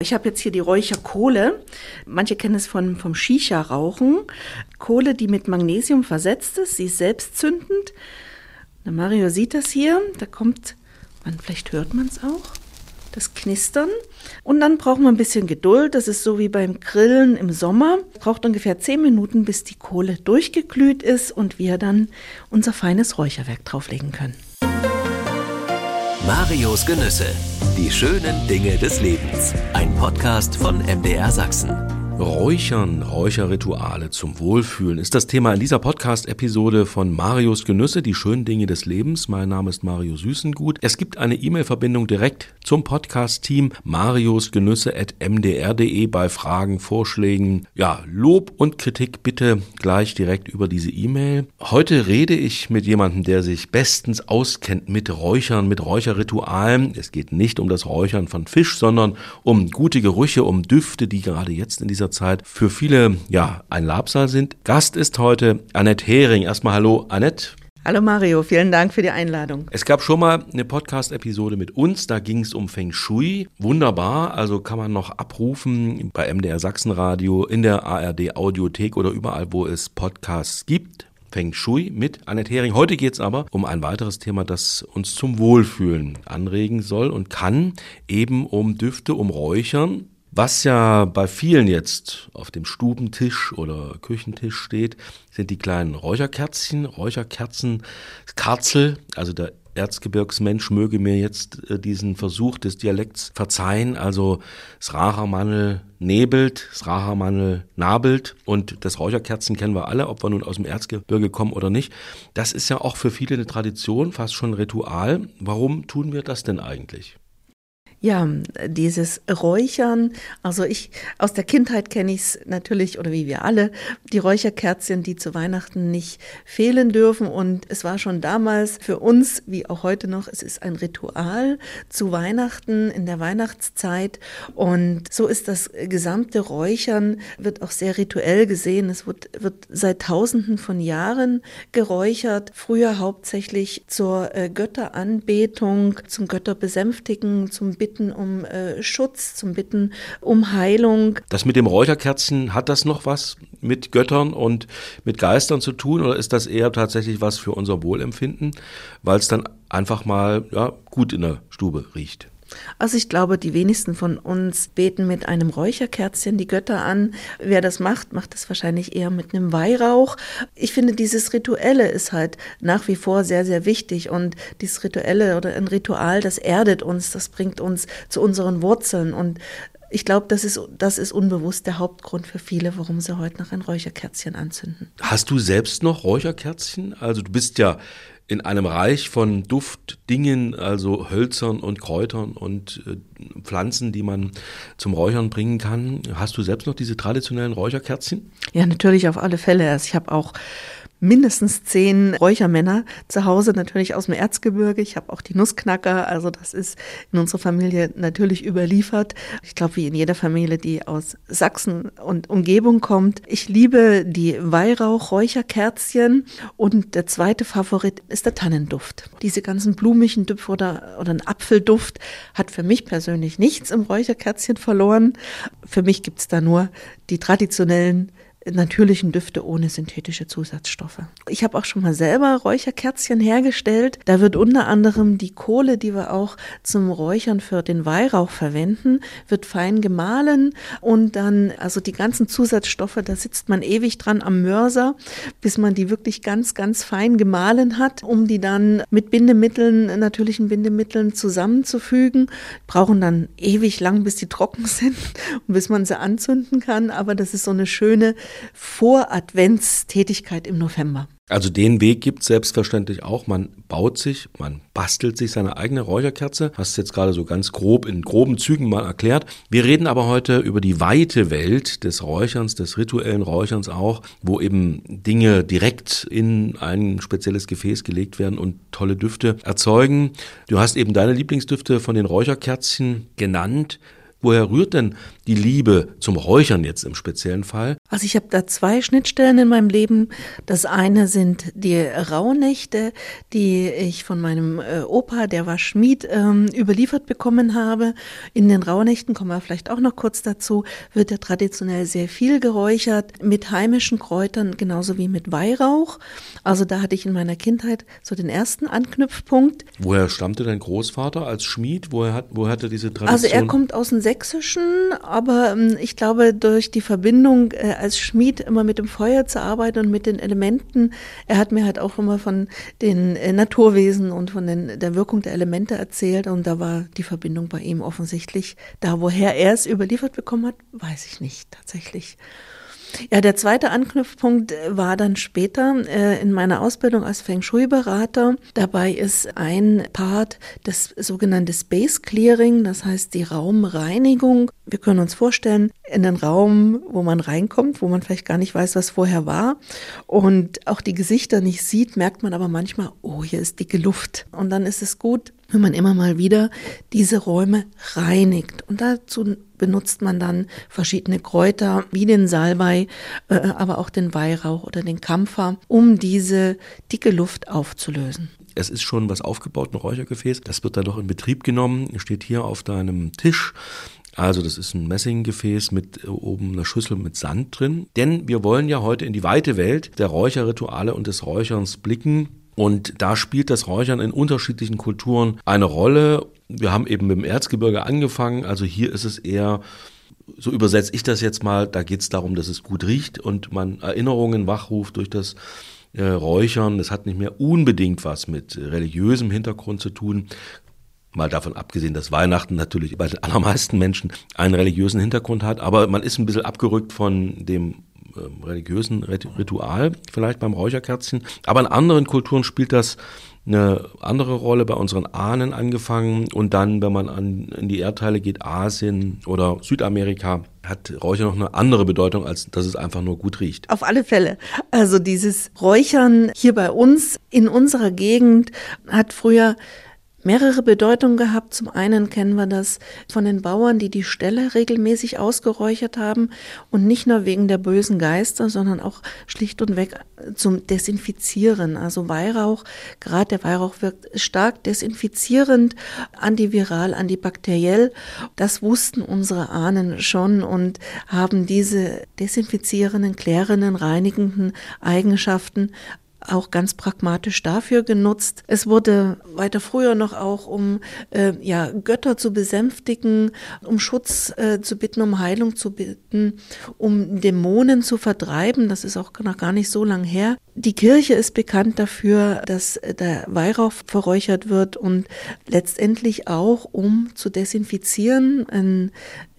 Ich habe jetzt hier die Räucherkohle. Manche kennen es von, vom Shisha-Rauchen. Kohle, die mit Magnesium versetzt ist. Sie ist selbstzündend. Der Mario sieht das hier. Da kommt, man, vielleicht hört man es auch, das Knistern. Und dann braucht man ein bisschen Geduld. Das ist so wie beim Grillen im Sommer. Braucht ungefähr zehn Minuten, bis die Kohle durchgeglüht ist und wir dann unser feines Räucherwerk drauflegen können. Marios Genüsse. Die schönen Dinge des Lebens. Ein Podcast von MDR Sachsen. Räuchern, Räucherrituale zum Wohlfühlen ist das Thema in dieser Podcast-Episode von Marius Genüsse, die schönen Dinge des Lebens. Mein Name ist Mario Süßengut. Es gibt eine E-Mail-Verbindung direkt zum Podcast-Team mariusgenüsse.mdr.de bei Fragen, Vorschlägen, ja, Lob und Kritik bitte gleich direkt über diese E-Mail. Heute rede ich mit jemandem, der sich bestens auskennt mit Räuchern, mit Räucherritualen. Es geht nicht um das Räuchern von Fisch, sondern um gute Gerüche, um Düfte, die gerade jetzt in dieser dieser Zeit für viele ja ein Labsal sind. Gast ist heute Annette Hering. Erstmal hallo Annette. Hallo Mario, vielen Dank für die Einladung. Es gab schon mal eine Podcast-Episode mit uns, da ging es um Feng Shui. Wunderbar, also kann man noch abrufen bei MDR Sachsenradio, in der ARD Audiothek oder überall, wo es Podcasts gibt. Feng Shui mit Annette Hering. Heute geht es aber um ein weiteres Thema, das uns zum Wohlfühlen anregen soll und kann, eben um Düfte, um Räuchern. Was ja bei vielen jetzt auf dem Stubentisch oder Küchentisch steht, sind die kleinen Räucherkerzchen, Räucherkerzen, Karzel, also der Erzgebirgsmensch möge mir jetzt äh, diesen Versuch des Dialekts verzeihen. Also das Rachermannel nebelt, das Rachermannel nabelt und das Räucherkerzen kennen wir alle, ob wir nun aus dem Erzgebirge kommen oder nicht. Das ist ja auch für viele eine Tradition, fast schon ein Ritual. Warum tun wir das denn eigentlich? Ja, dieses Räuchern, also ich aus der Kindheit kenne ich es natürlich, oder wie wir alle, die Räucherkerzchen, die zu Weihnachten nicht fehlen dürfen. Und es war schon damals für uns, wie auch heute noch, es ist ein Ritual zu Weihnachten, in der Weihnachtszeit. Und so ist das gesamte Räuchern, wird auch sehr rituell gesehen. Es wird, wird seit Tausenden von Jahren geräuchert, früher hauptsächlich zur äh, Götteranbetung, zum Götterbesänftigen, zum Bitten Bitten um äh, Schutz, zum Bitten um Heilung. Das mit dem Räucherkerzen, hat das noch was mit Göttern und mit Geistern zu tun oder ist das eher tatsächlich was für unser Wohlempfinden, weil es dann einfach mal ja, gut in der Stube riecht? Also ich glaube, die wenigsten von uns beten mit einem Räucherkerzchen die Götter an. Wer das macht, macht es wahrscheinlich eher mit einem Weihrauch. Ich finde, dieses Rituelle ist halt nach wie vor sehr, sehr wichtig. Und dieses Rituelle oder ein Ritual, das erdet uns, das bringt uns zu unseren Wurzeln. Und ich glaube, das ist, das ist unbewusst der Hauptgrund für viele, warum sie heute noch ein Räucherkerzchen anzünden. Hast du selbst noch Räucherkerzchen? Also du bist ja in einem Reich von Duftdingen, also Hölzern und Kräutern und äh, Pflanzen, die man zum Räuchern bringen kann. Hast du selbst noch diese traditionellen Räucherkerzchen? Ja, natürlich auf alle Fälle. Also ich habe auch mindestens zehn Räuchermänner zu Hause, natürlich aus dem Erzgebirge. Ich habe auch die Nussknacker, also das ist in unserer Familie natürlich überliefert. Ich glaube, wie in jeder Familie, die aus Sachsen und Umgebung kommt. Ich liebe die Weihrauch-Räucherkerzchen und der zweite Favorit ist der Tannenduft. Diese ganzen blumigen Düfte oder, oder ein Apfelduft hat für mich persönlich nichts im Räucherkerzchen verloren. Für mich gibt's da nur die traditionellen natürlichen Düfte ohne synthetische Zusatzstoffe. Ich habe auch schon mal selber Räucherkerzchen hergestellt. Da wird unter anderem die Kohle, die wir auch zum Räuchern für den Weihrauch verwenden, wird fein gemahlen und dann, also die ganzen Zusatzstoffe, da sitzt man ewig dran am Mörser, bis man die wirklich ganz, ganz fein gemahlen hat, um die dann mit Bindemitteln, natürlichen Bindemitteln zusammenzufügen. Brauchen dann ewig lang, bis die trocken sind und bis man sie anzünden kann. Aber das ist so eine schöne Voradventstätigkeit im November. Also den Weg gibt es selbstverständlich auch. Man baut sich, man bastelt sich seine eigene Räucherkerze. Hast du jetzt gerade so ganz grob in groben Zügen mal erklärt. Wir reden aber heute über die weite Welt des Räucherns, des rituellen Räucherns auch, wo eben Dinge direkt in ein spezielles Gefäß gelegt werden und tolle Düfte erzeugen. Du hast eben deine Lieblingsdüfte von den Räucherkerzen genannt. Woher rührt denn die Liebe zum Räuchern jetzt im speziellen Fall? Also ich habe da zwei Schnittstellen in meinem Leben. Das eine sind die Rauhnächte, die ich von meinem äh, Opa, der war Schmied, ähm, überliefert bekommen habe. In den Rauhnächten, kommen wir vielleicht auch noch kurz dazu, wird ja traditionell sehr viel geräuchert mit heimischen Kräutern, genauso wie mit Weihrauch. Also da hatte ich in meiner Kindheit so den ersten Anknüpfpunkt. Woher stammte dein Großvater als Schmied? Woher, hat, woher hatte diese Tradition? Also er kommt aus dem Sächsischen, aber ähm, ich glaube durch die Verbindung äh, als Schmied immer mit dem Feuer zu arbeiten und mit den Elementen. Er hat mir halt auch immer von den äh, Naturwesen und von den, der Wirkung der Elemente erzählt und da war die Verbindung bei ihm offensichtlich. Da, woher er es überliefert bekommen hat, weiß ich nicht tatsächlich. Ja, der zweite Anknüpfpunkt äh, war dann später äh, in meiner Ausbildung als Feng Shui-Berater. Dabei ist ein Part das sogenannte Space Clearing, das heißt die Raumreinigung. Wir können uns vorstellen, in den Raum, wo man reinkommt, wo man vielleicht gar nicht weiß, was vorher war und auch die Gesichter nicht sieht, merkt man aber manchmal, oh, hier ist dicke Luft. Und dann ist es gut, wenn man immer mal wieder diese Räume reinigt. Und dazu benutzt man dann verschiedene Kräuter wie den Salbei, äh, aber auch den Weihrauch oder den Kampfer, um diese dicke Luft aufzulösen. Es ist schon was aufgebaut, ein Räuchergefäß. Das wird dann noch in Betrieb genommen, steht hier auf deinem Tisch. Also das ist ein Messinggefäß mit äh, oben einer Schüssel mit Sand drin. Denn wir wollen ja heute in die weite Welt der Räucherrituale und des Räucherns blicken. Und da spielt das Räuchern in unterschiedlichen Kulturen eine Rolle. Wir haben eben mit dem Erzgebirge angefangen. Also hier ist es eher, so übersetze ich das jetzt mal, da geht es darum, dass es gut riecht und man Erinnerungen wachruft durch das äh, Räuchern. Das hat nicht mehr unbedingt was mit religiösem Hintergrund zu tun. Mal davon abgesehen, dass Weihnachten natürlich bei den allermeisten Menschen einen religiösen Hintergrund hat, aber man ist ein bisschen abgerückt von dem ähm, religiösen Ritual, vielleicht beim Räucherkerzchen. Aber in anderen Kulturen spielt das eine andere Rolle bei unseren Ahnen angefangen und dann, wenn man an, in die Erdteile geht, Asien oder Südamerika, hat Räuchern noch eine andere Bedeutung, als dass es einfach nur gut riecht. Auf alle Fälle. Also dieses Räuchern hier bei uns in unserer Gegend hat früher mehrere Bedeutungen gehabt. Zum einen kennen wir das von den Bauern, die die Ställe regelmäßig ausgeräuchert haben und nicht nur wegen der bösen Geister, sondern auch schlicht und weg zum Desinfizieren. Also Weihrauch, gerade der Weihrauch wirkt stark desinfizierend, antiviral, antibakteriell. Das wussten unsere Ahnen schon und haben diese desinfizierenden, klärenden, reinigenden Eigenschaften auch ganz pragmatisch dafür genutzt. Es wurde weiter früher noch auch, um äh, ja, Götter zu besänftigen, um Schutz äh, zu bitten, um Heilung zu bitten, um Dämonen zu vertreiben. Das ist auch noch gar nicht so lang her. Die Kirche ist bekannt dafür, dass der Weihrauch verräuchert wird und letztendlich auch, um zu desinfizieren. Ein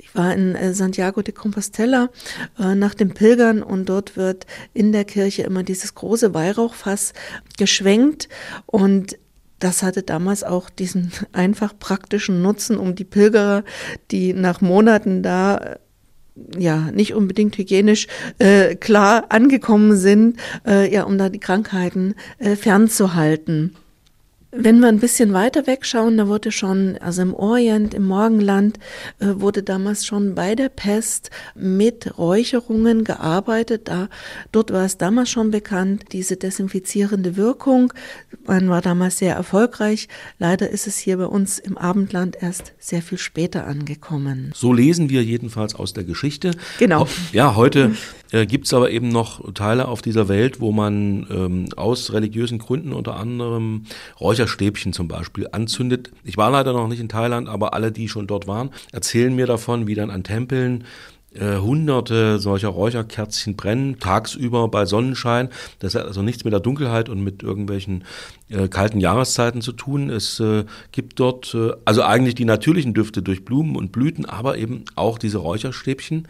ich war in äh, Santiago de Compostela äh, nach dem Pilgern und dort wird in der Kirche immer dieses große Weihrauchfass geschwenkt und das hatte damals auch diesen einfach praktischen Nutzen, um die Pilgerer, die nach Monaten da äh, ja nicht unbedingt hygienisch äh, klar angekommen sind, äh, ja, um da die Krankheiten äh, fernzuhalten. Wenn wir ein bisschen weiter wegschauen, da wurde schon, also im Orient, im Morgenland, äh, wurde damals schon bei der Pest mit Räucherungen gearbeitet. Da, dort war es damals schon bekannt, diese desinfizierende Wirkung. Man war damals sehr erfolgreich. Leider ist es hier bei uns im Abendland erst sehr viel später angekommen. So lesen wir jedenfalls aus der Geschichte. Genau. Ja, heute äh, gibt es aber eben noch Teile auf dieser Welt, wo man ähm, aus religiösen Gründen unter anderem Räucher Räucherstäbchen zum Beispiel anzündet. Ich war leider noch nicht in Thailand, aber alle, die schon dort waren, erzählen mir davon, wie dann an Tempeln äh, hunderte solcher Räucherkerzchen brennen, tagsüber bei Sonnenschein. Das hat also nichts mit der Dunkelheit und mit irgendwelchen äh, kalten Jahreszeiten zu tun. Es äh, gibt dort äh, also eigentlich die natürlichen Düfte durch Blumen und Blüten, aber eben auch diese Räucherstäbchen.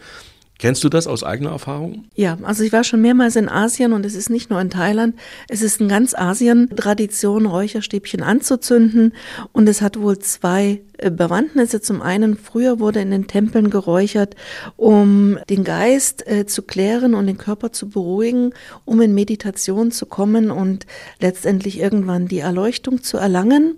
Kennst du das aus eigener Erfahrung? Ja, also ich war schon mehrmals in Asien und es ist nicht nur in Thailand, es ist in ganz Asien Tradition, Räucherstäbchen anzuzünden und es hat wohl zwei Bewandtnisse. Zum einen, früher wurde in den Tempeln geräuchert, um den Geist äh, zu klären und den Körper zu beruhigen, um in Meditation zu kommen und letztendlich irgendwann die Erleuchtung zu erlangen.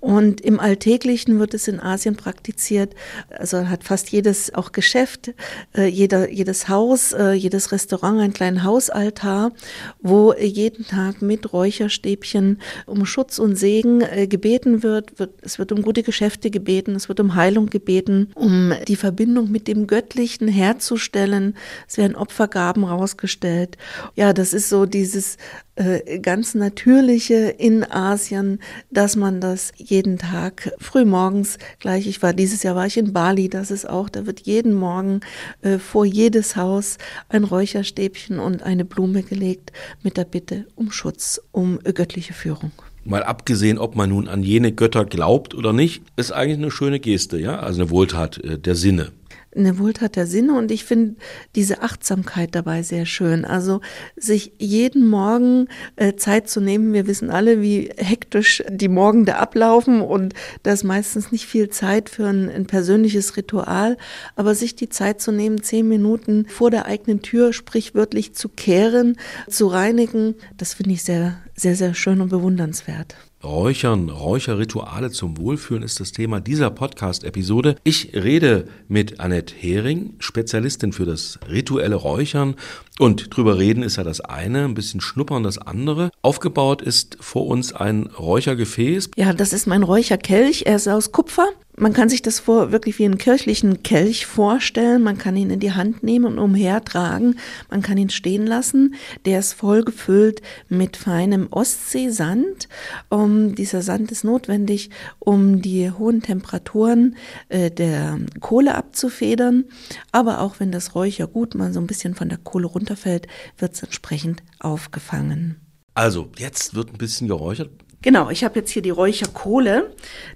Und im Alltäglichen wird es in Asien praktiziert. Also hat fast jedes auch Geschäft, äh, jeder, jedes Haus, äh, jedes Restaurant einen kleinen Hausaltar, wo jeden Tag mit Räucherstäbchen um Schutz und Segen äh, gebeten wird. wird. Es wird um gute Geschäfte gebeten, es wird um Heilung gebeten, um die Verbindung mit dem Göttlichen herzustellen. Es werden Opfergaben rausgestellt. Ja, das ist so dieses äh, ganz Natürliche in Asien, dass man das jeden Tag früh morgens gleich, ich war dieses Jahr war ich in Bali, das ist auch, da wird jeden Morgen äh, vor jedes Haus ein Räucherstäbchen und eine Blume gelegt mit der Bitte um Schutz, um äh, göttliche Führung. Mal abgesehen, ob man nun an jene Götter glaubt oder nicht, ist eigentlich eine schöne Geste, ja, also eine Wohltat äh, der Sinne eine Wohltat der Sinne und ich finde diese Achtsamkeit dabei sehr schön. Also sich jeden Morgen äh, Zeit zu nehmen. Wir wissen alle, wie hektisch die Morgende ablaufen und da ist meistens nicht viel Zeit für ein, ein persönliches Ritual, aber sich die Zeit zu nehmen, zehn Minuten vor der eigenen Tür sprichwörtlich zu kehren, zu reinigen, das finde ich sehr, sehr, sehr schön und bewundernswert. Räuchern, Räucherrituale zum Wohlfühlen ist das Thema dieser Podcast-Episode. Ich rede mit Annette Hering, Spezialistin für das rituelle Räuchern. Und drüber reden ist ja das eine, ein bisschen schnuppern das andere. Aufgebaut ist vor uns ein Räuchergefäß. Ja, das ist mein Räucherkelch. Er ist aus Kupfer. Man kann sich das vor wirklich wie einen kirchlichen Kelch vorstellen. Man kann ihn in die Hand nehmen und umhertragen. Man kann ihn stehen lassen. Der ist voll gefüllt mit feinem Ostseesand. Um, dieser Sand ist notwendig, um die hohen Temperaturen äh, der Kohle abzufedern. Aber auch wenn das Räuchergut mal so ein bisschen von der Kohle runterfällt, wird es entsprechend aufgefangen. Also, jetzt wird ein bisschen geräuchert. Genau, ich habe jetzt hier die Räucherkohle.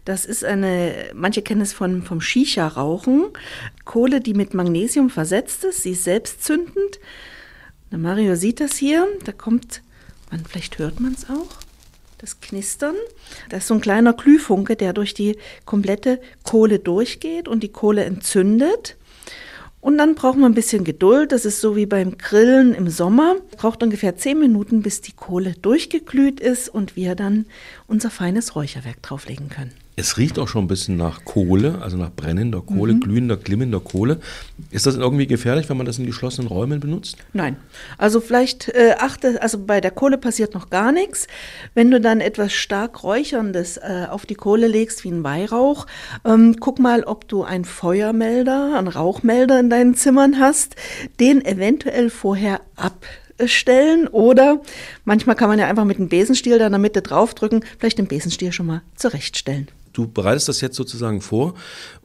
Das ist eine, manche kennen es von, vom Shisha-Rauchen. Kohle, die mit Magnesium versetzt ist. Sie ist selbstzündend. Der Mario sieht das hier. Da kommt, man, vielleicht hört man es auch, das Knistern. Das ist so ein kleiner Glühfunke, der durch die komplette Kohle durchgeht und die Kohle entzündet. Und dann braucht man ein bisschen Geduld. Das ist so wie beim Grillen im Sommer. Braucht ungefähr zehn Minuten, bis die Kohle durchgeglüht ist und wir dann unser feines Räucherwerk drauflegen können. Es riecht auch schon ein bisschen nach Kohle, also nach brennender Kohle, mhm. glühender, glimmender Kohle. Ist das irgendwie gefährlich, wenn man das in geschlossenen Räumen benutzt? Nein. Also vielleicht äh, achte, also bei der Kohle passiert noch gar nichts. Wenn du dann etwas stark Räucherndes äh, auf die Kohle legst, wie ein Weihrauch, ähm, guck mal, ob du einen Feuermelder, einen Rauchmelder in deinen Zimmern hast, den eventuell vorher ab stellen oder manchmal kann man ja einfach mit einem Besenstiel da in der Mitte draufdrücken, vielleicht den Besenstiel schon mal zurechtstellen du bereitest das jetzt sozusagen vor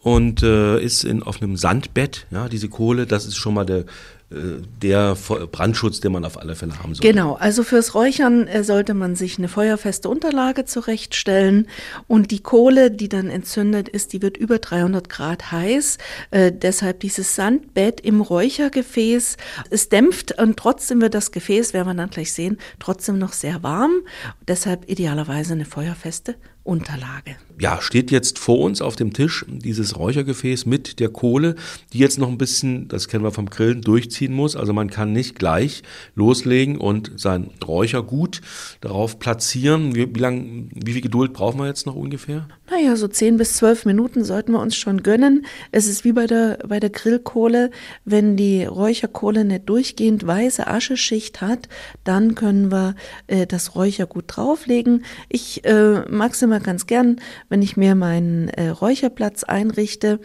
und äh, ist in, auf einem Sandbett, ja, diese Kohle, das ist schon mal der, äh, der Brandschutz, den man auf alle Fälle haben sollte. Genau, also fürs Räuchern äh, sollte man sich eine feuerfeste Unterlage zurechtstellen und die Kohle, die dann entzündet ist, die wird über 300 Grad heiß. Äh, deshalb dieses Sandbett im Räuchergefäß. Es dämpft und trotzdem wird das Gefäß, werden wir dann gleich sehen, trotzdem noch sehr warm. Deshalb idealerweise eine feuerfeste Unterlage. Ja, steht jetzt vor uns auf dem Tisch dieses Räuchergefäß mit der Kohle, die jetzt noch ein bisschen, das kennen wir vom Grillen, durchziehen muss. Also man kann nicht gleich loslegen und sein Räuchergut darauf platzieren. Wie, wie lang, wie viel Geduld brauchen wir jetzt noch ungefähr? Naja, so zehn bis zwölf Minuten sollten wir uns schon gönnen. Es ist wie bei der, bei der Grillkohle. Wenn die Räucherkohle eine durchgehend weiße Ascheschicht hat, dann können wir äh, das Räuchergut drauflegen. Ich äh, mag es immer ganz gern, wenn ich mir meinen äh, Räucherplatz einrichte,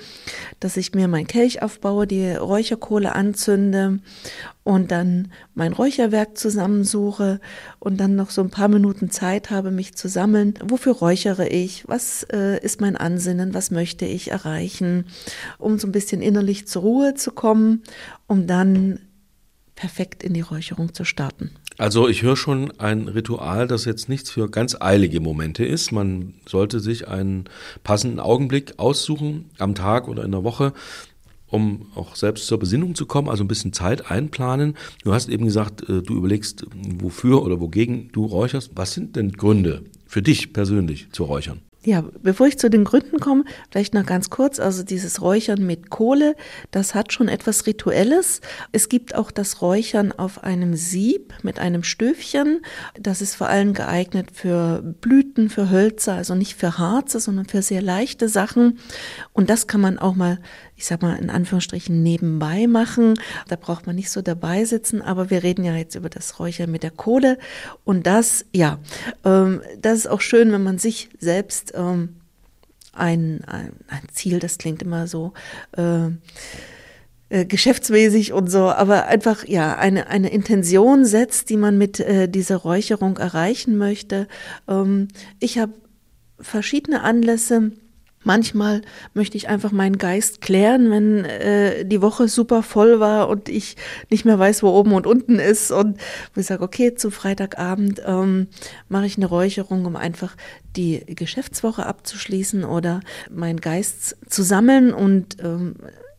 dass ich mir mein Kelch aufbaue, die Räucherkohle anzünde und dann mein Räucherwerk zusammensuche und dann noch so ein paar Minuten Zeit habe, mich zu sammeln. Wofür räuchere ich? Was äh, ist mein Ansinnen? Was möchte ich erreichen? Um so ein bisschen innerlich zur Ruhe zu kommen, um dann perfekt in die Räucherung zu starten. Also ich höre schon ein Ritual, das jetzt nichts für ganz eilige Momente ist. Man sollte sich einen passenden Augenblick aussuchen am Tag oder in der Woche, um auch selbst zur Besinnung zu kommen, also ein bisschen Zeit einplanen. Du hast eben gesagt, äh, du überlegst, wofür oder wogegen du räucherst. Was sind denn Gründe für dich persönlich zu räuchern? Ja, bevor ich zu den Gründen komme, vielleicht noch ganz kurz, also dieses Räuchern mit Kohle, das hat schon etwas Rituelles. Es gibt auch das Räuchern auf einem Sieb mit einem Stöfchen. Das ist vor allem geeignet für Blüten, für Hölzer, also nicht für Harze, sondern für sehr leichte Sachen. Und das kann man auch mal, ich sag mal, in Anführungsstrichen nebenbei machen. Da braucht man nicht so dabei sitzen, aber wir reden ja jetzt über das Räuchern mit der Kohle. Und das, ja, ähm, das ist auch schön, wenn man sich selbst ähm, ein, ein, ein, Ziel, das klingt immer so äh, äh, geschäftsmäßig und so, aber einfach ja eine, eine Intention setzt, die man mit äh, dieser Räucherung erreichen möchte. Ähm, ich habe verschiedene Anlässe, Manchmal möchte ich einfach meinen Geist klären, wenn äh, die Woche super voll war und ich nicht mehr weiß, wo oben und unten ist. Und ich sage, okay, zu Freitagabend ähm, mache ich eine Räucherung, um einfach die Geschäftswoche abzuschließen oder meinen Geist zu sammeln und ähm,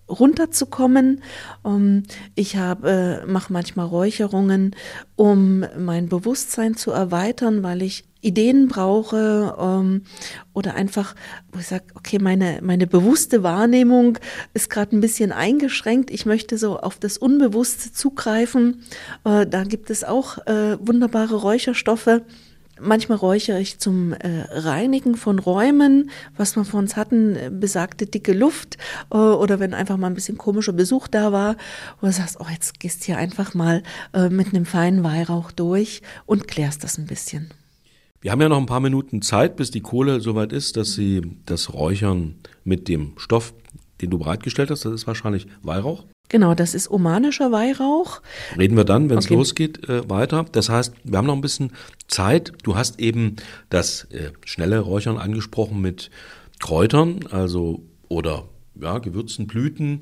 runterzukommen. Um, ich habe, äh, mache manchmal Räucherungen, um mein Bewusstsein zu erweitern, weil ich Ideen brauche ähm, oder einfach, wo ich sage, okay, meine, meine bewusste Wahrnehmung ist gerade ein bisschen eingeschränkt. Ich möchte so auf das Unbewusste zugreifen. Äh, da gibt es auch äh, wunderbare Räucherstoffe. Manchmal räuchere ich zum äh, Reinigen von Räumen, was wir von uns hatten, äh, besagte dicke Luft äh, oder wenn einfach mal ein bisschen komischer Besuch da war, wo du sagst, oh, jetzt gehst hier einfach mal äh, mit einem feinen Weihrauch durch und klärst das ein bisschen. Wir haben ja noch ein paar Minuten Zeit, bis die Kohle soweit ist, dass Sie das Räuchern mit dem Stoff, den du bereitgestellt hast, das ist wahrscheinlich Weihrauch. Genau, das ist omanischer Weihrauch. Reden wir dann, wenn es okay. losgeht, äh, weiter. Das heißt, wir haben noch ein bisschen Zeit. Du hast eben das äh, schnelle Räuchern angesprochen mit Kräutern, also oder ja, Gewürzen, Blüten,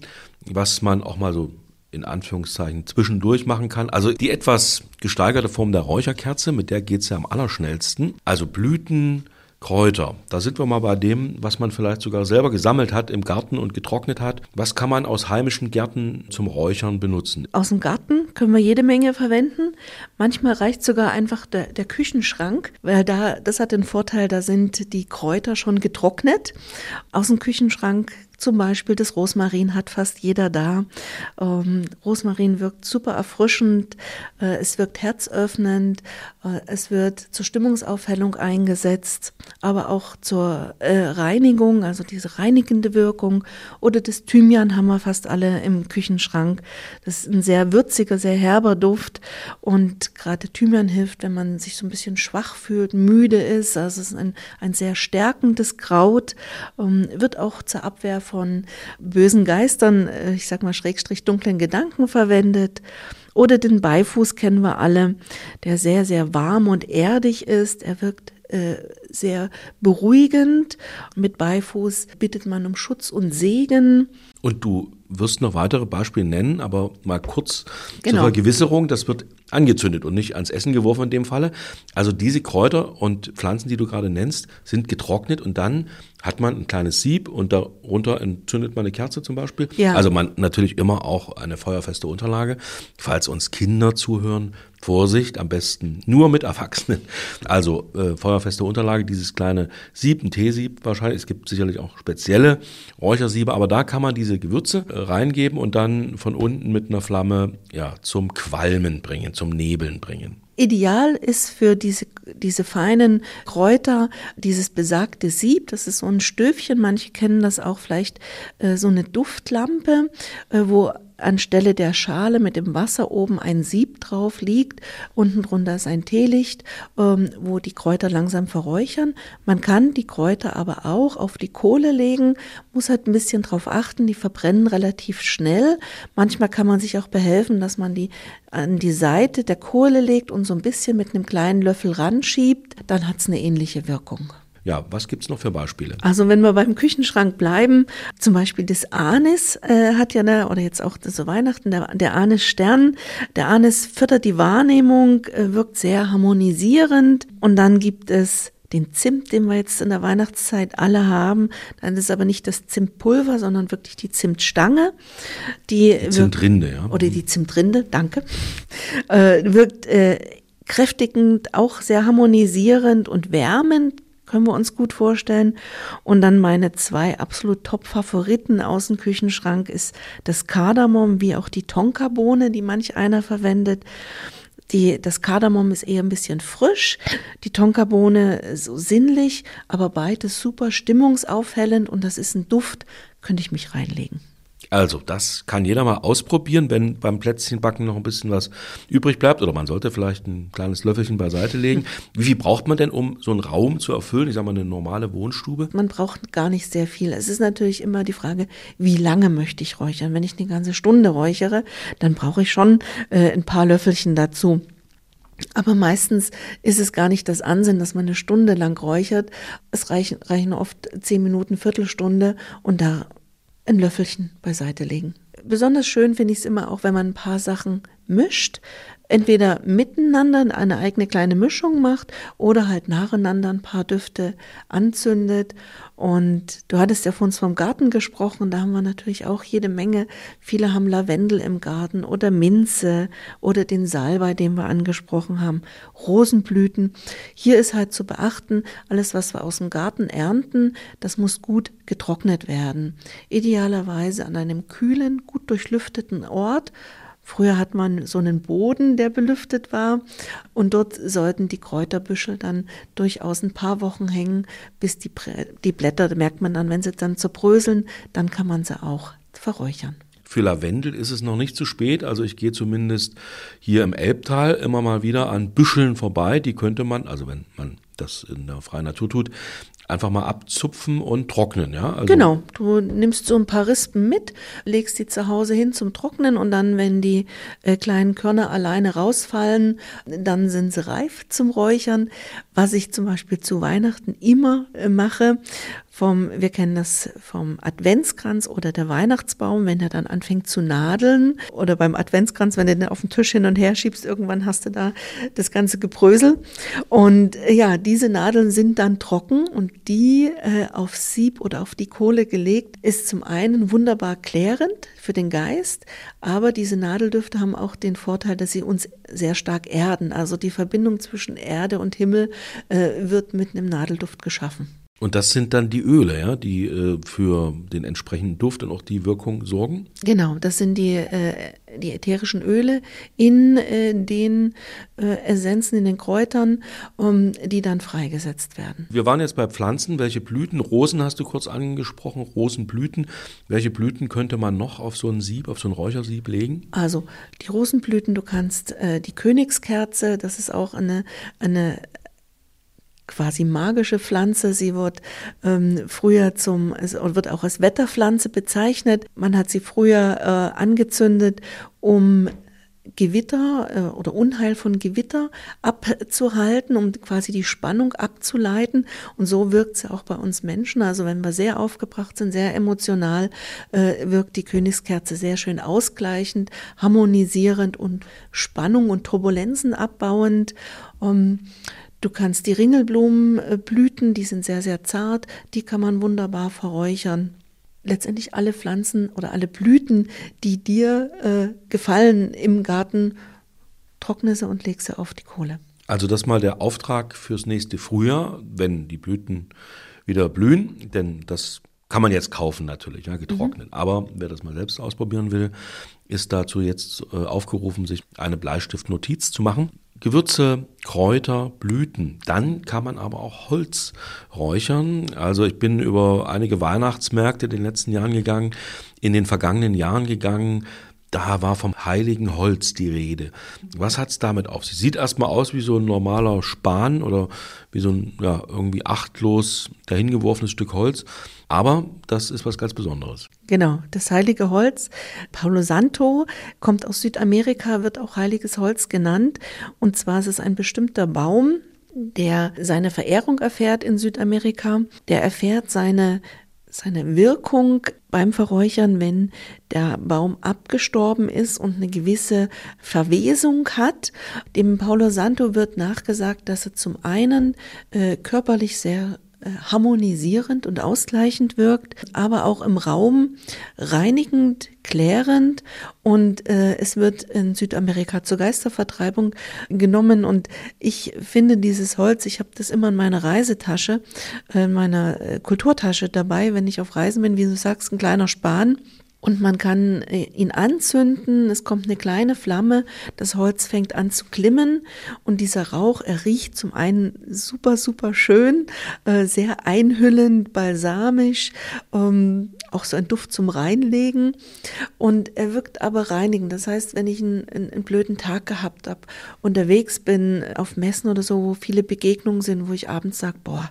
was man auch mal so in Anführungszeichen zwischendurch machen kann. Also die etwas gesteigerte Form der Räucherkerze, mit der geht's ja am allerschnellsten. Also Blüten, Kräuter. Da sind wir mal bei dem, was man vielleicht sogar selber gesammelt hat im Garten und getrocknet hat. Was kann man aus heimischen Gärten zum Räuchern benutzen? Aus dem Garten können wir jede Menge verwenden. Manchmal reicht sogar einfach der, der Küchenschrank, weil da, das hat den Vorteil, da sind die Kräuter schon getrocknet. Aus dem Küchenschrank zum Beispiel das Rosmarin hat fast jeder da. Ähm, Rosmarin wirkt super erfrischend, äh, es wirkt herzöffnend, äh, es wird zur Stimmungsaufhellung eingesetzt, aber auch zur äh, Reinigung, also diese reinigende Wirkung. Oder das Thymian haben wir fast alle im Küchenschrank. Das ist ein sehr würziger, sehr herber Duft und gerade Thymian hilft, wenn man sich so ein bisschen schwach fühlt, müde ist. Also es ist ein, ein sehr stärkendes Kraut, ähm, wird auch zur Abwehr von bösen Geistern, äh, ich sag mal Schrägstrich dunklen Gedanken verwendet. Oder den Beifuß kennen wir alle, der sehr, sehr warm und erdig ist. Er wirkt äh, sehr beruhigend. Mit Beifuß bittet man um Schutz und Segen. Und du wirst noch weitere Beispiele nennen, aber mal kurz genau. zur Vergewisserung, das wird angezündet und nicht ans Essen geworfen in dem Falle. Also diese Kräuter und Pflanzen, die du gerade nennst, sind getrocknet und dann hat man ein kleines Sieb und darunter entzündet man eine Kerze zum Beispiel. Ja. Also man natürlich immer auch eine feuerfeste Unterlage. Falls uns Kinder zuhören, Vorsicht, am besten nur mit Erwachsenen. Also äh, feuerfeste Unterlage, dieses kleine Sieb, ein Teesieb wahrscheinlich. Es gibt sicherlich auch spezielle Räuchersiebe, aber da kann man diese Gewürze äh, reingeben und dann von unten mit einer Flamme ja zum Qualmen bringen, zum Nebeln bringen. Ideal ist für diese, diese feinen Kräuter dieses besagte Sieb. Das ist so ein Stöfchen. Manche kennen das auch vielleicht äh, so eine Duftlampe, äh, wo anstelle der Schale mit dem Wasser oben ein Sieb drauf liegt. Unten drunter ist ein Teelicht, ähm, wo die Kräuter langsam verräuchern. Man kann die Kräuter aber auch auf die Kohle legen, muss halt ein bisschen drauf achten, die verbrennen relativ schnell. Manchmal kann man sich auch behelfen, dass man die an die Seite der Kohle legt und so ein bisschen mit einem kleinen Löffel ranschiebt. Dann hat es eine ähnliche Wirkung. Ja, was gibt's noch für Beispiele? Also wenn wir beim Küchenschrank bleiben, zum Beispiel das Anis äh, hat ja da, oder jetzt auch so Weihnachten, der, der Anis-Stern. Der Anis fördert die Wahrnehmung, äh, wirkt sehr harmonisierend. Und dann gibt es den Zimt, den wir jetzt in der Weihnachtszeit alle haben. Dann ist aber nicht das Zimtpulver, sondern wirklich die Zimtstange. Die, die Zimtrinde, ja. Oder die Zimtrinde, danke. Äh, wirkt äh, kräftigend, auch sehr harmonisierend und wärmend können wir uns gut vorstellen. Und dann meine zwei absolut Top-Favoriten aus dem Küchenschrank ist das Kardamom wie auch die Tonkabohne, die manch einer verwendet. Die, das Kardamom ist eher ein bisschen frisch, die Tonkabohne so sinnlich, aber beides super stimmungsaufhellend und das ist ein Duft, könnte ich mich reinlegen. Also, das kann jeder mal ausprobieren, wenn beim Plätzchenbacken noch ein bisschen was übrig bleibt. Oder man sollte vielleicht ein kleines Löffelchen beiseite legen. Wie viel braucht man denn, um so einen Raum zu erfüllen? Ich sage mal, eine normale Wohnstube? Man braucht gar nicht sehr viel. Es ist natürlich immer die Frage, wie lange möchte ich räuchern? Wenn ich eine ganze Stunde räuchere, dann brauche ich schon äh, ein paar Löffelchen dazu. Aber meistens ist es gar nicht das Ansinnen, dass man eine Stunde lang räuchert. Es reichen, reichen oft zehn Minuten, Viertelstunde und da ein Löffelchen beiseite legen. Besonders schön finde ich es immer auch, wenn man ein paar Sachen mischt entweder miteinander eine eigene kleine Mischung macht oder halt nacheinander ein paar Düfte anzündet. Und du hattest ja von uns vom Garten gesprochen, da haben wir natürlich auch jede Menge. Viele haben Lavendel im Garten oder Minze oder den Salbei, den wir angesprochen haben, Rosenblüten. Hier ist halt zu beachten, alles, was wir aus dem Garten ernten, das muss gut getrocknet werden. Idealerweise an einem kühlen, gut durchlüfteten Ort, Früher hat man so einen Boden, der belüftet war und dort sollten die Kräuterbüschel dann durchaus ein paar Wochen hängen, bis die, die Blätter, merkt man dann, wenn sie dann zerbröseln, dann kann man sie auch verräuchern. Für Lavendel ist es noch nicht zu spät. Also ich gehe zumindest hier im Elbtal immer mal wieder an Büscheln vorbei. Die könnte man, also wenn man das in der freien Natur tut, einfach mal abzupfen und trocknen, ja? Also genau, du nimmst so ein paar Rispen mit, legst die zu Hause hin zum Trocknen und dann, wenn die äh, kleinen Körner alleine rausfallen, dann sind sie reif zum Räuchern. Was ich zum Beispiel zu Weihnachten immer äh, mache, vom, wir kennen das vom Adventskranz oder der Weihnachtsbaum, wenn der dann anfängt zu nadeln oder beim Adventskranz, wenn du den auf den Tisch hin und her schiebst, irgendwann hast du da das ganze Gebrösel. Und äh, ja, diese Nadeln sind dann trocken und die äh, auf Sieb oder auf die Kohle gelegt, ist zum einen wunderbar klärend für den Geist, aber diese Nadeldüfte haben auch den Vorteil, dass sie uns sehr stark erden. Also die Verbindung zwischen Erde und Himmel äh, wird mit einem Nadelduft geschaffen. Und das sind dann die Öle, ja, die äh, für den entsprechenden Duft und auch die Wirkung sorgen? Genau, das sind die, äh, die ätherischen Öle in äh, den äh, Essenzen, in den Kräutern, um, die dann freigesetzt werden. Wir waren jetzt bei Pflanzen. Welche Blüten? Rosen hast du kurz angesprochen, Rosenblüten. Welche Blüten könnte man noch auf so ein Sieb, auf so ein Räuchersieb legen? Also die Rosenblüten, du kannst äh, die Königskerze, das ist auch eine, eine quasi magische Pflanze. Sie wird ähm, früher zum, es wird auch als Wetterpflanze bezeichnet. Man hat sie früher äh, angezündet, um Gewitter äh, oder Unheil von Gewitter abzuhalten, um quasi die Spannung abzuleiten. Und so wirkt sie auch bei uns Menschen. Also wenn wir sehr aufgebracht sind, sehr emotional, äh, wirkt die Königskerze sehr schön ausgleichend, harmonisierend und Spannung und Turbulenzen abbauend. Um, Du kannst die Ringelblumenblüten, die sind sehr, sehr zart, die kann man wunderbar verräuchern. Letztendlich alle Pflanzen oder alle Blüten, die dir äh, gefallen im Garten, trockne sie und leg sie auf die Kohle. Also das mal der Auftrag fürs nächste Frühjahr, wenn die Blüten wieder blühen, denn das kann man jetzt kaufen natürlich, ja, getrocknet. Mhm. Aber wer das mal selbst ausprobieren will, ist dazu jetzt äh, aufgerufen, sich eine Bleistiftnotiz zu machen. Gewürze, Kräuter, Blüten. Dann kann man aber auch Holz räuchern. Also ich bin über einige Weihnachtsmärkte in den letzten Jahren gegangen, in den vergangenen Jahren gegangen. Da war vom heiligen Holz die Rede. Was hat's damit auf sich? Sieht erstmal aus wie so ein normaler Span oder wie so ein ja, irgendwie achtlos dahingeworfenes Stück Holz. Aber das ist was ganz Besonderes. Genau, das heilige Holz. Palo Santo kommt aus Südamerika, wird auch heiliges Holz genannt. Und zwar ist es ein bestimmter Baum, der seine Verehrung erfährt in Südamerika. Der erfährt seine seine Wirkung beim Verräuchern, wenn der Baum abgestorben ist und eine gewisse Verwesung hat. Dem Paulo Santo wird nachgesagt, dass er zum einen äh, körperlich sehr harmonisierend und ausgleichend wirkt, aber auch im Raum reinigend, klärend. Und äh, es wird in Südamerika zur Geistervertreibung genommen. Und ich finde dieses Holz, ich habe das immer in meiner Reisetasche, äh, in meiner äh, Kulturtasche dabei, wenn ich auf Reisen bin, wie du sagst, ein kleiner Span und man kann äh, ihn anzünden, es kommt eine kleine Flamme, das Holz fängt an zu glimmen. Und dieser Rauch, er riecht zum einen super, super schön, äh, sehr einhüllend, balsamisch, ähm, auch so ein Duft zum Reinlegen und er wirkt aber reinigend. Das heißt, wenn ich einen, einen blöden Tag gehabt habe, unterwegs bin auf Messen oder so, wo viele Begegnungen sind, wo ich abends sage, boah,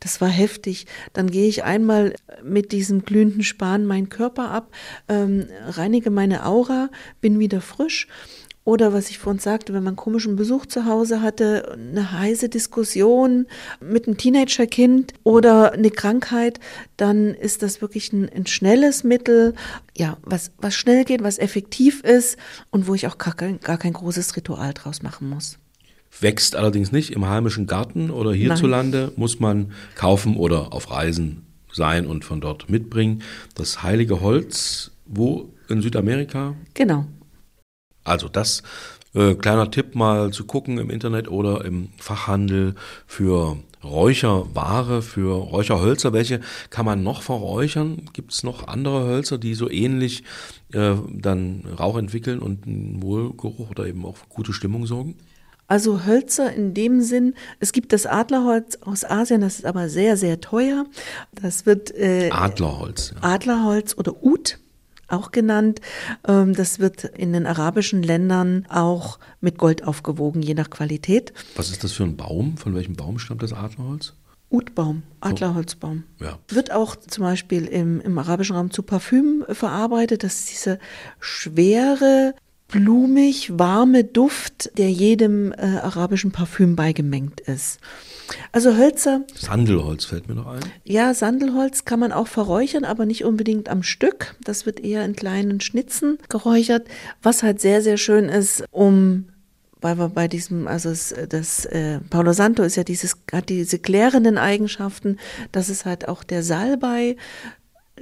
das war heftig, dann gehe ich einmal mit diesem glühenden Span meinen Körper ab, ähm, reinige meine Aura, bin wieder frisch. Oder was ich vorhin sagte, wenn man komischen Besuch zu Hause hatte, eine heiße Diskussion mit einem Teenagerkind oder eine Krankheit, dann ist das wirklich ein, ein, schnelles Mittel, ja, was, was schnell geht, was effektiv ist und wo ich auch gar kein, gar kein großes Ritual draus machen muss. Wächst allerdings nicht im heimischen Garten oder hierzulande, Nein. muss man kaufen oder auf Reisen sein und von dort mitbringen. Das heilige Holz wo? In Südamerika? Genau. Also das, äh, kleiner Tipp mal zu gucken im Internet oder im Fachhandel für Räucherware, für Räucherhölzer. Welche kann man noch verräuchern? Gibt es noch andere Hölzer, die so ähnlich äh, dann Rauch entwickeln und einen Wohlgeruch oder eben auch gute Stimmung sorgen? Also Hölzer in dem Sinn, es gibt das Adlerholz aus Asien, das ist aber sehr, sehr teuer. Das wird äh, Adlerholz. Ja. Adlerholz oder Ut auch genannt. Ähm, das wird in den arabischen Ländern auch mit Gold aufgewogen, je nach Qualität. Was ist das für ein Baum? Von welchem Baum stammt das Adlerholz? Utbaum, Adlerholzbaum. Ja. Wird auch zum Beispiel im, im arabischen Raum zu Parfüm verarbeitet. Das ist diese schwere, blumig, warme Duft, der jedem äh, arabischen Parfüm beigemengt ist. Also Hölzer. Sandelholz fällt mir noch ein. Ja, Sandelholz kann man auch verräuchern, aber nicht unbedingt am Stück. Das wird eher in kleinen Schnitzen geräuchert, was halt sehr, sehr schön ist, um weil wir bei diesem, also das, das äh, Paolo Santo ist ja dieses, hat diese klärenden Eigenschaften, das ist halt auch der Salbei,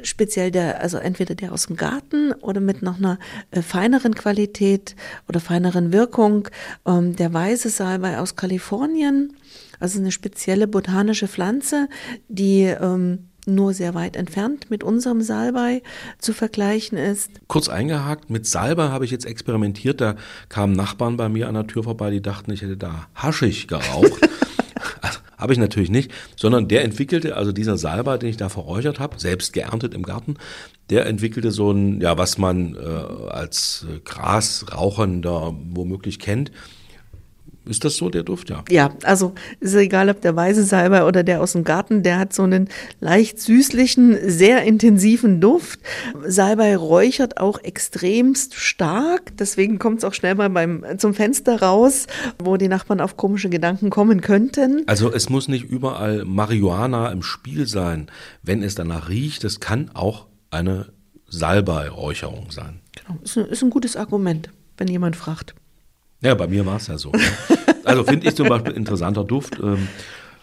speziell der, also entweder der aus dem Garten oder mit noch einer äh, feineren Qualität oder feineren Wirkung, ähm, der weiße Salbei aus Kalifornien, also eine spezielle botanische Pflanze, die ähm, nur sehr weit entfernt mit unserem Salbei zu vergleichen ist. Kurz eingehakt, mit Salbei habe ich jetzt experimentiert. Da kamen Nachbarn bei mir an der Tür vorbei, die dachten, ich hätte da haschig geraucht. habe ich natürlich nicht, sondern der entwickelte, also dieser Salbei, den ich da verräuchert habe, selbst geerntet im Garten, der entwickelte so ein, ja, was man äh, als Grasrauchender womöglich kennt, ist das so, der Duft, ja? Ja, also ist egal, ob der weiße Salbei oder der aus dem Garten, der hat so einen leicht süßlichen, sehr intensiven Duft. Salbei räuchert auch extremst stark, deswegen kommt es auch schnell mal beim, zum Fenster raus, wo die Nachbarn auf komische Gedanken kommen könnten. Also es muss nicht überall Marihuana im Spiel sein, wenn es danach riecht. Es kann auch eine Salbei-Räucherung sein. Genau, ist ein, ist ein gutes Argument, wenn jemand fragt. Ja, bei mir war es ja so. Ne? Also finde ich zum Beispiel interessanter Duft. Ähm,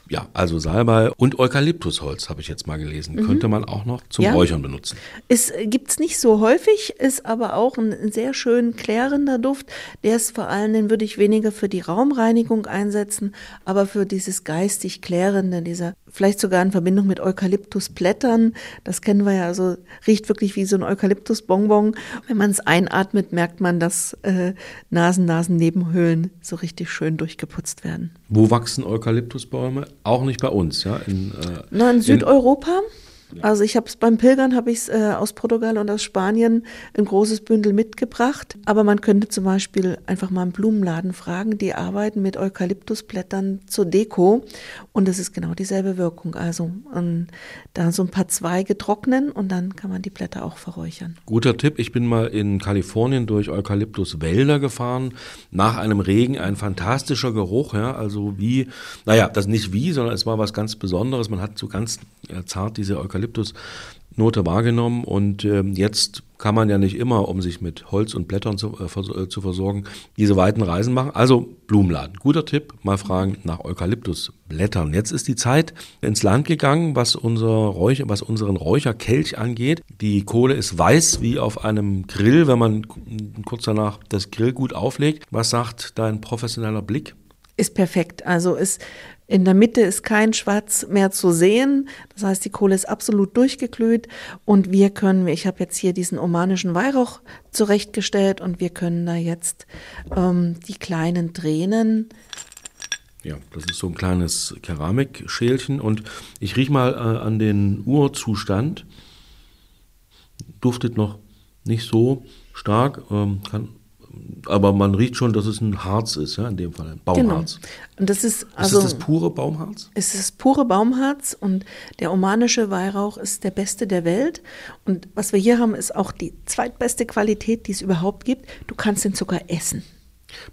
ja, also Salbei und Eukalyptusholz habe ich jetzt mal gelesen. Mhm. Könnte man auch noch zum ja. Räuchern benutzen. Es gibt es nicht so häufig, ist aber auch ein sehr schön klärender Duft. Der ist vor allem, den würde ich weniger für die Raumreinigung einsetzen, aber für dieses geistig klärende, dieser vielleicht sogar in Verbindung mit Eukalyptusblättern. Das kennen wir ja, also riecht wirklich wie so ein Eukalyptusbonbon. Wenn man es einatmet, merkt man, dass äh, Nasen, Nasen, Nebenhöhlen so richtig schön durchgeputzt werden. Wo wachsen Eukalyptusbäume? Auch nicht bei uns, ja? In, äh, Na, in Südeuropa. Also ich habe es beim Pilgern habe ich es äh, aus Portugal und aus Spanien ein großes Bündel mitgebracht. Aber man könnte zum Beispiel einfach mal einen Blumenladen fragen, die arbeiten mit Eukalyptusblättern zur Deko und es ist genau dieselbe Wirkung. Also um, da so ein paar Zweige trocknen und dann kann man die Blätter auch verräuchern. Guter Tipp. Ich bin mal in Kalifornien durch Eukalyptuswälder gefahren. Nach einem Regen ein fantastischer Geruch. Ja, also wie, naja, das nicht wie, sondern es war was ganz Besonderes. Man hat so ganz zart diese Eukalyptus Note wahrgenommen und äh, jetzt kann man ja nicht immer, um sich mit Holz und Blättern zu, äh, äh, zu versorgen, diese weiten Reisen machen. Also Blumenladen. Guter Tipp, mal fragen nach Eukalyptusblättern. Jetzt ist die Zeit ins Land gegangen, was, unser Räucher, was unseren Räucherkelch angeht. Die Kohle ist weiß wie auf einem Grill, wenn man kurz danach das Grill gut auflegt. Was sagt dein professioneller Blick? Ist perfekt. Also ist in der Mitte ist kein Schwarz mehr zu sehen. Das heißt, die Kohle ist absolut durchgeglüht und wir können, ich habe jetzt hier diesen omanischen Weihrauch zurechtgestellt und wir können da jetzt ähm, die kleinen Tränen ja, das ist so ein kleines Keramikschälchen und ich rieche mal äh, an den Urzustand. Duftet noch nicht so stark, ähm, kann aber man riecht schon, dass es ein Harz ist, ja, in dem Fall ein Baumharz. Genau. Und das ist also. Ist das, das pure Baumharz? Es ist pure Baumharz und der omanische Weihrauch ist der beste der Welt. Und was wir hier haben, ist auch die zweitbeste Qualität, die es überhaupt gibt. Du kannst den sogar essen.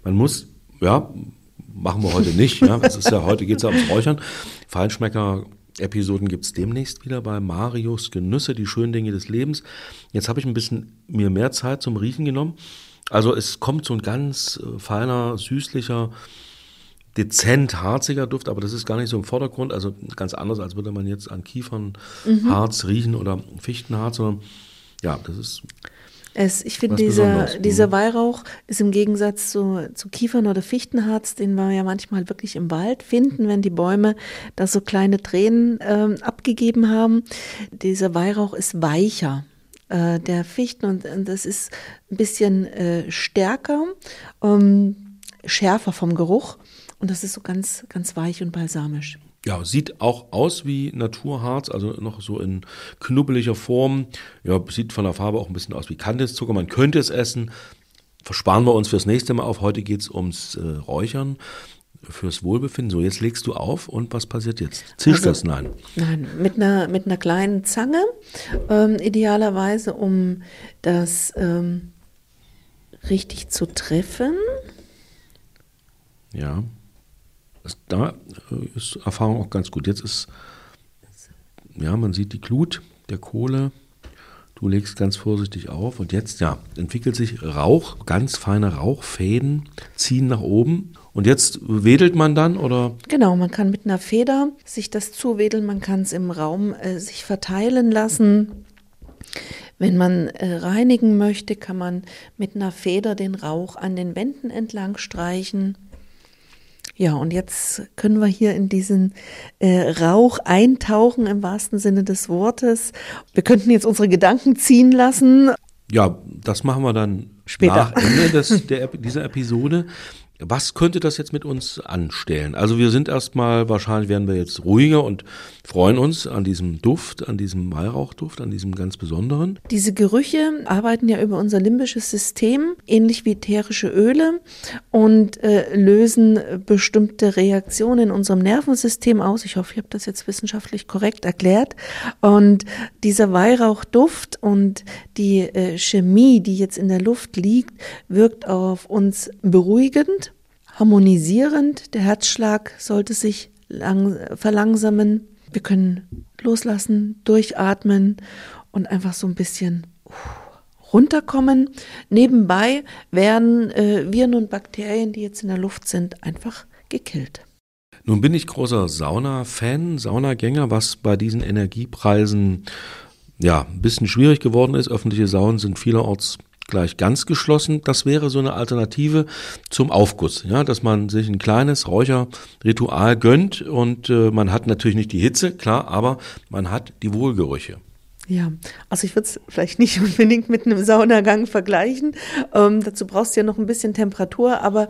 Man muss, ja, machen wir heute nicht. Ja. Es ist ja heute geht es ja ums Räuchern. Feinschmecker Episoden gibt es demnächst wieder bei Marius Genüsse, die schönen Dinge des Lebens. Jetzt habe ich ein bisschen mir mehr Zeit zum Riechen genommen. Also es kommt so ein ganz äh, feiner, süßlicher, dezent harziger Duft, aber das ist gar nicht so im Vordergrund, also ganz anders, als würde man jetzt an Kiefernharz mhm. riechen oder Fichtenharz, sondern ja, das ist. Es, ich finde, dieser, dieser Weihrauch ist im Gegensatz zu, zu Kiefern- oder Fichtenharz, den wir ja manchmal wirklich im Wald finden, wenn die Bäume da so kleine Tränen äh, abgegeben haben. Dieser Weihrauch ist weicher äh, der Fichten und, und, das ist ein bisschen äh, stärker, ähm, schärfer vom Geruch und das ist so ganz, ganz weich und balsamisch. Ja, sieht auch aus wie Naturharz, also noch so in knubbeliger Form. Ja, sieht von der Farbe auch ein bisschen aus wie Kandiszucker. Man könnte es essen. Versparen wir uns fürs nächste Mal auf. Heute geht es ums äh, Räuchern fürs Wohlbefinden. So, jetzt legst du auf und was passiert jetzt? Zischt also, das? Nein. Nein, mit einer, mit einer kleinen Zange, ähm, idealerweise, um das ähm, richtig zu treffen. Ja, da äh, ist Erfahrung auch ganz gut. Jetzt ist, ja, man sieht die Glut der Kohle. Du legst ganz vorsichtig auf und jetzt, ja, entwickelt sich Rauch, ganz feine Rauchfäden ziehen nach oben und jetzt wedelt man dann oder? Genau, man kann mit einer Feder sich das zuwedeln, man kann es im Raum äh, sich verteilen lassen. Wenn man äh, reinigen möchte, kann man mit einer Feder den Rauch an den Wänden entlang streichen. Ja, und jetzt können wir hier in diesen äh, Rauch eintauchen im wahrsten Sinne des Wortes. Wir könnten jetzt unsere Gedanken ziehen lassen. Ja, das machen wir dann Später. nach Ende des, der, dieser Episode. Was könnte das jetzt mit uns anstellen? Also wir sind erstmal, wahrscheinlich werden wir jetzt ruhiger und freuen uns an diesem Duft, an diesem Weihrauchduft, an diesem ganz besonderen. Diese Gerüche arbeiten ja über unser limbisches System, ähnlich wie ätherische Öle und äh, lösen bestimmte Reaktionen in unserem Nervensystem aus. Ich hoffe, ich habe das jetzt wissenschaftlich korrekt erklärt. Und dieser Weihrauchduft und die äh, Chemie, die jetzt in der Luft liegt, wirkt auf uns beruhigend harmonisierend. Der Herzschlag sollte sich lang, verlangsamen. Wir können loslassen, durchatmen und einfach so ein bisschen runterkommen. Nebenbei werden äh, Viren und Bakterien, die jetzt in der Luft sind, einfach gekillt. Nun bin ich großer Sauna-Fan, Saunagänger, was bei diesen Energiepreisen ja ein bisschen schwierig geworden ist. Öffentliche Saunen sind vielerorts gleich ganz geschlossen. Das wäre so eine Alternative zum Aufguss, ja, dass man sich ein kleines Räucherritual gönnt und äh, man hat natürlich nicht die Hitze, klar, aber man hat die Wohlgerüche. Ja, also ich würde es vielleicht nicht unbedingt mit einem Saunagang vergleichen. Ähm, dazu brauchst du ja noch ein bisschen Temperatur, aber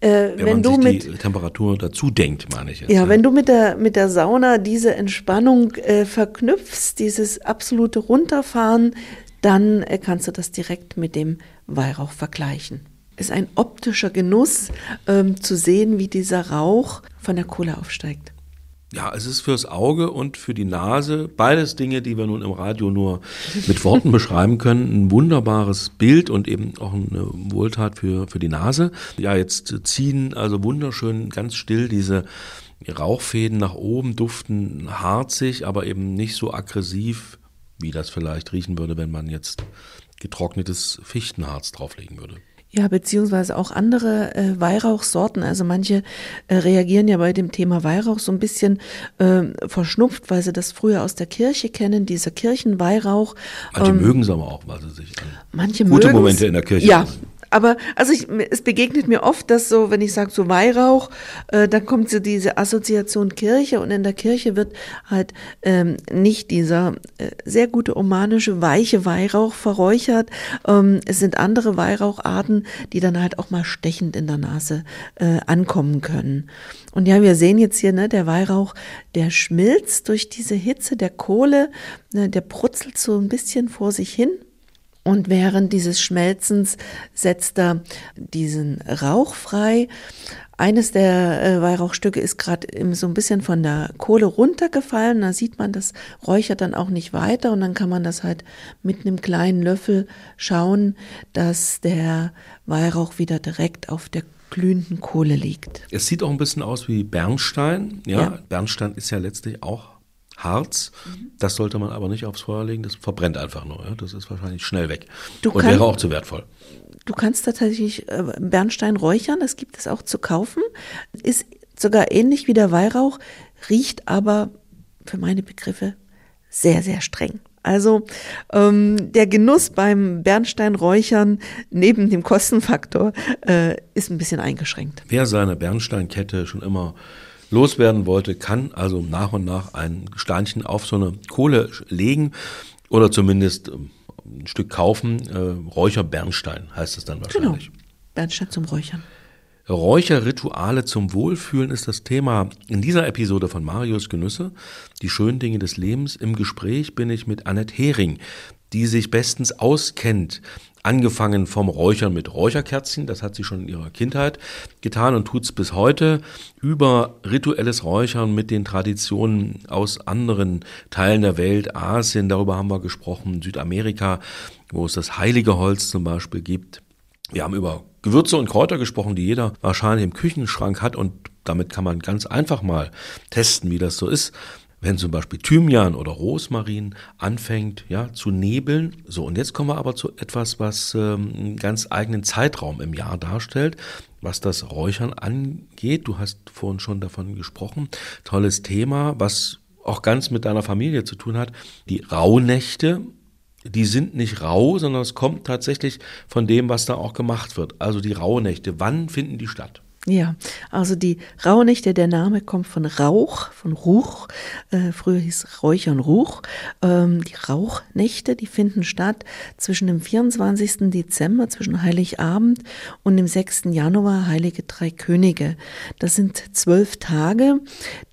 äh, wenn, wenn du mit die Temperatur dazu denkt, meine ich jetzt. Ja, ja, wenn du mit der mit der Sauna diese Entspannung äh, verknüpfst, dieses absolute Runterfahren, dann äh, kannst du das direkt mit dem Weihrauch vergleichen. Es ist ein optischer Genuss ähm, zu sehen, wie dieser Rauch von der Kohle aufsteigt. Ja, es ist fürs Auge und für die Nase, beides Dinge, die wir nun im Radio nur mit Worten beschreiben können, ein wunderbares Bild und eben auch eine Wohltat für, für die Nase. Ja, jetzt ziehen also wunderschön ganz still diese Rauchfäden nach oben, duften harzig, aber eben nicht so aggressiv wie das vielleicht riechen würde, wenn man jetzt getrocknetes Fichtenharz drauflegen würde. Ja, beziehungsweise auch andere äh, Weihrauchsorten. Also manche äh, reagieren ja bei dem Thema Weihrauch so ein bisschen äh, verschnupft, weil sie das früher aus der Kirche kennen, dieser Kirchenweihrauch. Manche ähm, mögen es aber auch, weil sie sich an manche gute Momente in der Kirche ja, aber also ich, es begegnet mir oft, dass so, wenn ich sage so Weihrauch, äh, dann kommt so diese Assoziation Kirche und in der Kirche wird halt ähm, nicht dieser äh, sehr gute omanische weiche Weihrauch verräuchert. Ähm, es sind andere Weihraucharten, die dann halt auch mal stechend in der Nase äh, ankommen können. Und ja, wir sehen jetzt hier, ne, der Weihrauch, der schmilzt durch diese Hitze der Kohle, ne, der brutzelt so ein bisschen vor sich hin und während dieses Schmelzens setzt er diesen Rauch frei. Eines der äh, Weihrauchstücke ist gerade so ein bisschen von der Kohle runtergefallen. Da sieht man, das räuchert dann auch nicht weiter. Und dann kann man das halt mit einem kleinen Löffel schauen, dass der Weihrauch wieder direkt auf der glühenden Kohle liegt. Es sieht auch ein bisschen aus wie Bernstein. Ja, ja. Bernstein ist ja letztlich auch Harz. Das sollte man aber nicht aufs Feuer legen, das verbrennt einfach nur. Ja? Das ist wahrscheinlich schnell weg du und kann, wäre auch zu wertvoll. Du kannst tatsächlich äh, Bernstein räuchern, das gibt es auch zu kaufen. Ist sogar ähnlich wie der Weihrauch, riecht aber für meine Begriffe sehr, sehr streng. Also ähm, der Genuss beim Bernsteinräuchern neben dem Kostenfaktor äh, ist ein bisschen eingeschränkt. Wer seine Bernsteinkette schon immer loswerden wollte, kann also nach und nach ein Steinchen auf so eine Kohle legen oder zumindest ähm, ein Stück kaufen. Äh, Räucherbernstein heißt es dann wahrscheinlich. Genau. Bernstein zum Räuchern. Räucherrituale zum Wohlfühlen ist das Thema in dieser Episode von Marius Genüsse, die schönen Dinge des Lebens. Im Gespräch bin ich mit Annette Hering, die sich bestens auskennt Angefangen vom Räuchern mit Räucherkerzen, das hat sie schon in ihrer Kindheit getan und tut's bis heute, über rituelles Räuchern mit den Traditionen aus anderen Teilen der Welt, Asien, darüber haben wir gesprochen, Südamerika, wo es das heilige Holz zum Beispiel gibt. Wir haben über Gewürze und Kräuter gesprochen, die jeder wahrscheinlich im Küchenschrank hat und damit kann man ganz einfach mal testen, wie das so ist wenn zum Beispiel Thymian oder Rosmarin anfängt ja, zu nebeln. So, und jetzt kommen wir aber zu etwas, was ähm, einen ganz eigenen Zeitraum im Jahr darstellt, was das Räuchern angeht. Du hast vorhin schon davon gesprochen. Tolles Thema, was auch ganz mit deiner Familie zu tun hat. Die Rauhnächte, die sind nicht rau, sondern es kommt tatsächlich von dem, was da auch gemacht wird. Also die Rauhnächte, wann finden die statt? Ja, also die Rauhnächte, der Name kommt von Rauch, von Ruch. Äh, früher hieß Räuchern Ruch. Ähm, die Rauchnächte, die finden statt zwischen dem 24. Dezember, zwischen Heiligabend und dem 6. Januar, Heilige Drei Könige. Das sind zwölf Tage,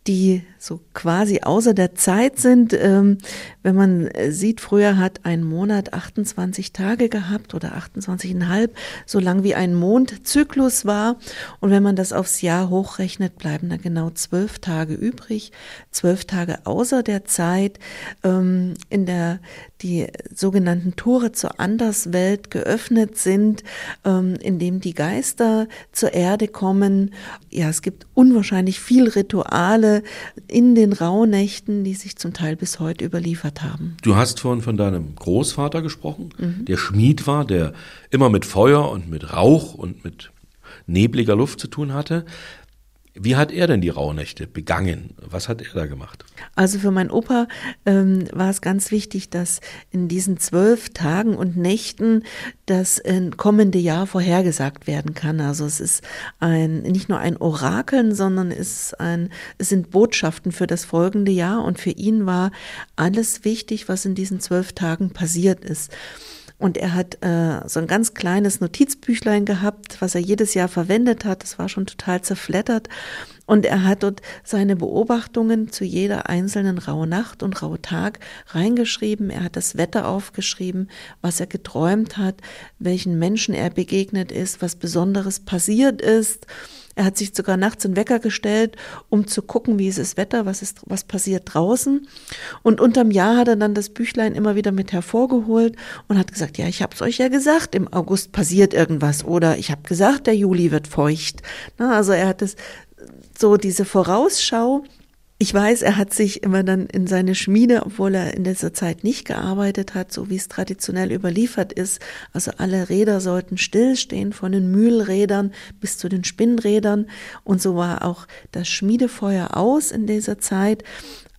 die so quasi außer der Zeit sind. Ähm, wenn man äh, sieht, früher hat ein Monat 28 Tage gehabt oder 28,5, so lang wie ein Mondzyklus war. Und wenn man das aufs Jahr hochrechnet, bleiben da genau zwölf Tage übrig. Zwölf Tage außer der Zeit, ähm, in der die sogenannten Tore zur Anderswelt geöffnet sind, ähm, in dem die Geister zur Erde kommen. Ja, es gibt unwahrscheinlich viel Rituale, in den Rauhnächten, die sich zum Teil bis heute überliefert haben. Du hast vorhin von deinem Großvater gesprochen, mhm. der Schmied war, der immer mit Feuer und mit Rauch und mit nebliger Luft zu tun hatte. Wie hat er denn die Rauhnächte begangen? Was hat er da gemacht? Also für meinen Opa ähm, war es ganz wichtig, dass in diesen zwölf Tagen und Nächten das äh, kommende Jahr vorhergesagt werden kann. Also es ist ein nicht nur ein Orakeln, sondern es, ein, es sind Botschaften für das folgende Jahr. Und für ihn war alles wichtig, was in diesen zwölf Tagen passiert ist. Und er hat äh, so ein ganz kleines Notizbüchlein gehabt, was er jedes Jahr verwendet hat. Das war schon total zerfleddert. Und er hat dort seine Beobachtungen zu jeder einzelnen raue Nacht und raue Tag reingeschrieben. Er hat das Wetter aufgeschrieben, was er geträumt hat, welchen Menschen er begegnet ist, was Besonderes passiert ist. Er hat sich sogar nachts einen Wecker gestellt, um zu gucken, wie ist das Wetter, was ist, was passiert draußen. Und unterm Jahr hat er dann das Büchlein immer wieder mit hervorgeholt und hat gesagt, ja, ich habe es euch ja gesagt, im August passiert irgendwas oder ich habe gesagt, der Juli wird feucht. Na, also er hat es so diese Vorausschau Ich weiß, er hat sich immer dann in seine Schmiede, obwohl er in dieser Zeit nicht gearbeitet hat, so wie es traditionell überliefert ist. Also alle Räder sollten stillstehen, von den Mühlrädern bis zu den Spinnrädern. Und so war auch das Schmiedefeuer aus in dieser Zeit.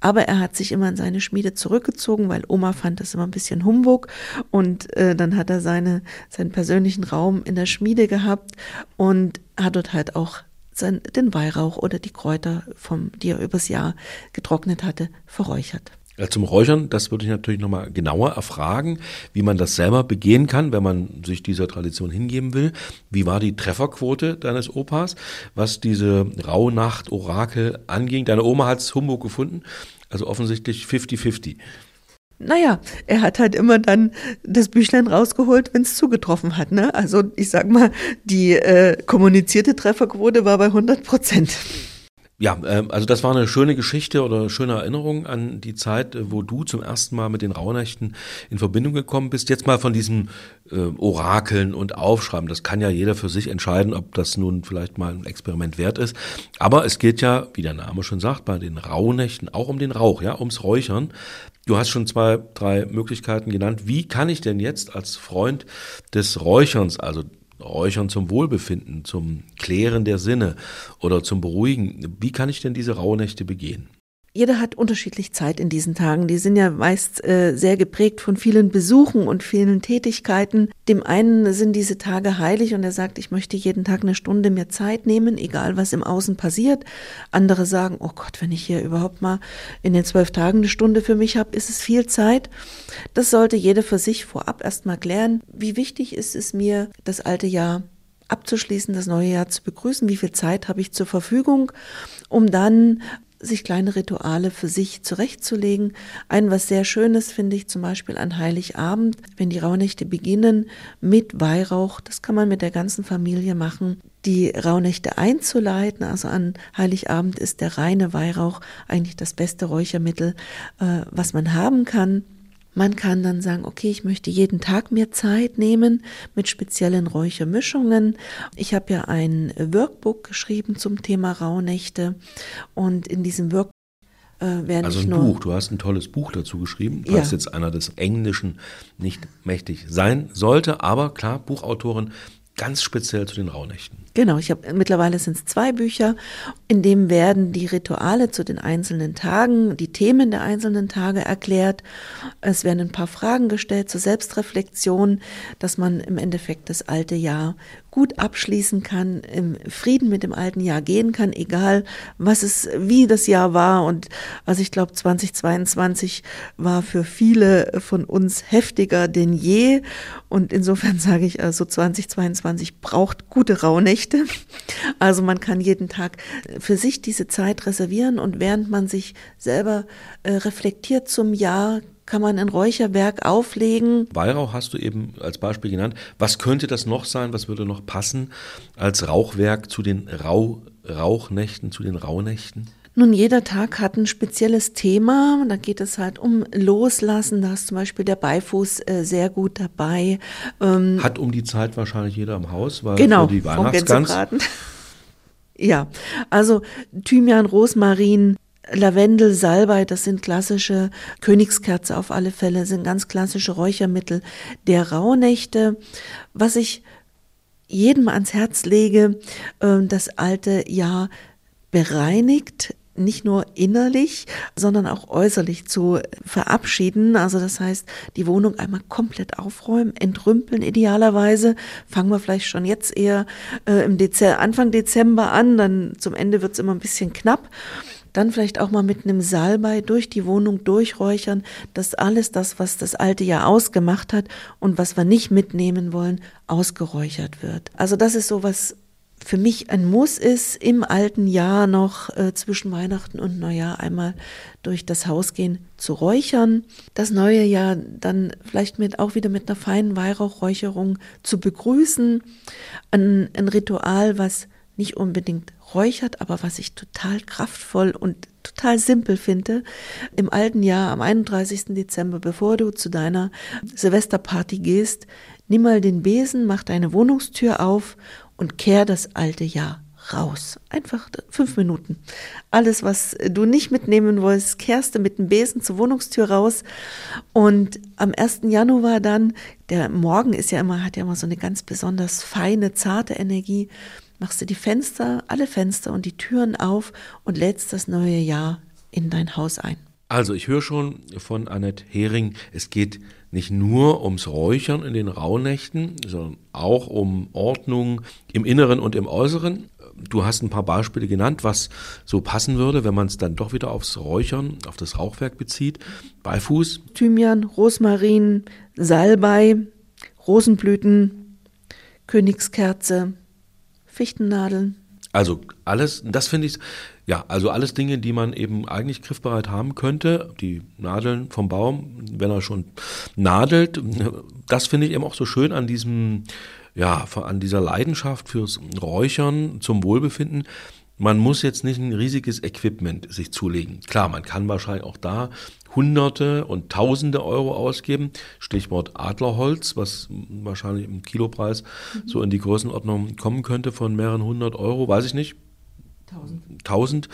Aber er hat sich immer in seine Schmiede zurückgezogen, weil Oma fand das immer ein bisschen Humbug. Und äh, dann hat er seine, seinen persönlichen Raum in der Schmiede gehabt und hat dort halt auch sein, den Weihrauch oder die Kräuter, vom, die er übers Jahr getrocknet hatte, verräuchert. Zum Räuchern, das würde ich natürlich nochmal genauer erfragen, wie man das selber begehen kann, wenn man sich dieser Tradition hingeben will. Wie war die Trefferquote deines Opas, was diese Rauhnacht-Orakel anging? Deine Oma hat's Humbug gefunden, also offensichtlich 50-50 naja, er hat halt immer dann das Büchlein rausgeholt, wenn es zugetroffen hat. Ne? Also ich sag mal, die äh, kommunizierte Trefferquote war bei 100 Prozent. Ja, ähm, also das war eine schöne Geschichte oder eine schöne Erinnerung an die Zeit, äh, wo du zum ersten Mal mit den Rauhnächten in Verbindung gekommen bist. Jetzt mal von diesen äh, Orakeln und Aufschreiben. Das kann ja jeder für sich entscheiden, ob das nun vielleicht mal ein Experiment wert ist. Aber es geht ja, wie der Name schon sagt, bei den Rauhnächten auch um den Rauch, ja, ums Räuchern. Du hast schon zwei, drei Möglichkeiten genannt. Wie kann ich denn jetzt als Freund des Räucherns, also Räuchern zum Wohlbefinden, zum Klären der Sinne oder zum Beruhigen. Wie kann ich denn diese Rauhnächte begehen? Jeder hat unterschiedlich Zeit in diesen Tagen. Die sind ja meist äh, sehr geprägt von vielen Besuchen und vielen Tätigkeiten. Dem einen sind diese Tage heilig und er sagt, ich möchte jeden Tag eine Stunde mir Zeit nehmen, egal was im Außen passiert. Andere sagen, oh Gott, wenn ich hier überhaupt mal in den zwölf Tagen eine Stunde für mich habe, ist es viel Zeit. Das sollte jeder für sich vorab erstmal klären. Wie wichtig ist es mir, das alte Jahr abzuschließen, das neue Jahr zu begrüßen, wie viel Zeit habe ich zur Verfügung, um dann sich kleine Rituale für sich zurechtzulegen. Ein was sehr Schönes finde ich zum Beispiel an Heiligabend, wenn die Rauhnächte beginnen mit Weihrauch. Das kann man mit der ganzen Familie machen. Die Rauhnächte einzuleiten, also an Heiligabend ist der reine Weihrauch eigentlich das beste Räuchermittel, äh, was man haben kann. Man kann dann sagen, okay, ich möchte jeden Tag mir Zeit nehmen mit speziellen Räuchermischungen. Ich habe ja ein Workbook geschrieben zum Thema Rauhnächte und in diesem Workbook äh, werden also ein Buch, du hast ein tolles Buch dazu geschrieben, falls ja. jetzt einer des Englischen nicht mächtig sein sollte, aber klar, Buchautorin ganz speziell zu den Rauhnächten. Genau, ich habe mittlerweile sind es zwei Bücher, in dem werden die Rituale zu den einzelnen Tagen, die Themen der einzelnen Tage erklärt. Es werden ein paar Fragen gestellt zur Selbstreflexion, dass man im Endeffekt das alte Jahr gut abschließen kann, im Frieden mit dem alten Jahr gehen kann, egal was es, wie das Jahr war. Und also ich glaube, 2022 war für viele von uns heftiger denn je. Und insofern sage ich also, 2022 braucht gute Rauhnächte. Also man kann jeden Tag für sich diese Zeit reservieren und während man sich selber äh, reflektiert zum Jahr, kann man ein Räucherwerk auflegen. Weihrauch hast du eben als Beispiel genannt. Was könnte das noch sein? Was würde noch passen als Rauchwerk zu den Rauch, Rauchnächten, zu den Rauhnächten? Nun, jeder Tag hat ein spezielles Thema. Da geht es halt um Loslassen. Da ist zum Beispiel der Beifuß äh, sehr gut dabei. Ähm, hat um die Zeit wahrscheinlich jeder im Haus, weil genau, die Weihnachtsgans. ja, also Thymian, Rosmarin, Lavendel, Salbei, das sind klassische Königskerze auf alle Fälle, sind ganz klassische Räuchermittel der Rauhnächte. Was ich jedem ans Herz lege, ähm, das alte Jahr bereinigt, nicht nur innerlich, sondern auch äußerlich zu verabschieden. Also das heißt, die Wohnung einmal komplett aufräumen, entrümpeln idealerweise. Fangen wir vielleicht schon jetzt eher äh, im Dezember, Anfang Dezember an, dann zum Ende wird es immer ein bisschen knapp dann vielleicht auch mal mit einem Salbei durch die Wohnung durchräuchern, dass alles das, was das alte Jahr ausgemacht hat und was wir nicht mitnehmen wollen, ausgeräuchert wird. Also das ist so was für mich ein Muss ist, im alten Jahr noch äh, zwischen Weihnachten und Neujahr einmal durch das Haus gehen, zu räuchern. Das neue Jahr dann vielleicht mit auch wieder mit einer feinen Weihrauchräucherung zu begrüßen. Ein, ein Ritual, was nicht unbedingt räuchert, aber was ich total kraftvoll und total simpel finde. Im alten Jahr, am 31. Dezember, bevor du zu deiner Silvesterparty gehst, nimm mal den Besen, mach deine Wohnungstür auf und kehr das alte Jahr raus. Einfach fünf Minuten. Alles, was du nicht mitnehmen wolltest, kehrst du mit dem Besen zur Wohnungstür raus. Und am 1. Januar dann, der Morgen ist ja immer, hat ja immer so eine ganz besonders feine, zarte Energie, machst du die Fenster, alle Fenster und die Türen auf und lädst das neue Jahr in dein Haus ein. Also ich höre schon von Annette Hering, es geht nicht nur ums Räuchern in den Rauhnächten, sondern auch um Ordnung im Inneren und im Äußeren. Du hast ein paar Beispiele genannt, was so passen würde, wenn man es dann doch wieder aufs Räuchern, auf das Rauchwerk bezieht. Beifuß. Thymian, Rosmarin, Salbei, Rosenblüten, Königskerze, Fichtennadeln. Also alles, das finde ich, ja, also alles Dinge, die man eben eigentlich griffbereit haben könnte. Die Nadeln vom Baum, wenn er schon nadelt. Das finde ich eben auch so schön an diesem, ja, an dieser Leidenschaft fürs Räuchern zum Wohlbefinden. Man muss jetzt nicht ein riesiges Equipment sich zulegen. Klar, man kann wahrscheinlich auch da Hunderte und Tausende Euro ausgeben. Stichwort Adlerholz, was wahrscheinlich im Kilopreis so in die Größenordnung kommen könnte von mehreren hundert Euro, weiß ich nicht. Tausend. Tausend.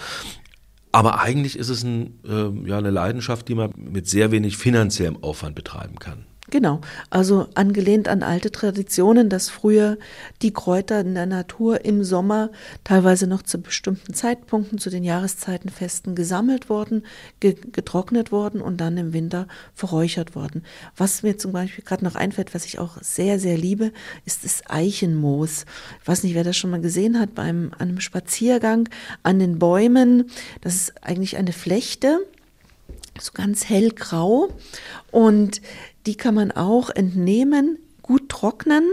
Aber eigentlich ist es ein, äh, ja, eine Leidenschaft, die man mit sehr wenig finanziellem Aufwand betreiben kann. Genau, also angelehnt an alte Traditionen, dass früher die Kräuter in der Natur im Sommer teilweise noch zu bestimmten Zeitpunkten, zu den Jahreszeitenfesten gesammelt worden, getrocknet worden und dann im Winter verräuchert worden. Was mir zum Beispiel gerade noch einfällt, was ich auch sehr, sehr liebe, ist das Eichenmoos. Ich weiß nicht, wer das schon mal gesehen hat, beim einem Spaziergang an den Bäumen. Das ist eigentlich eine Flechte, so ganz hellgrau und die kann man auch entnehmen, gut trocknen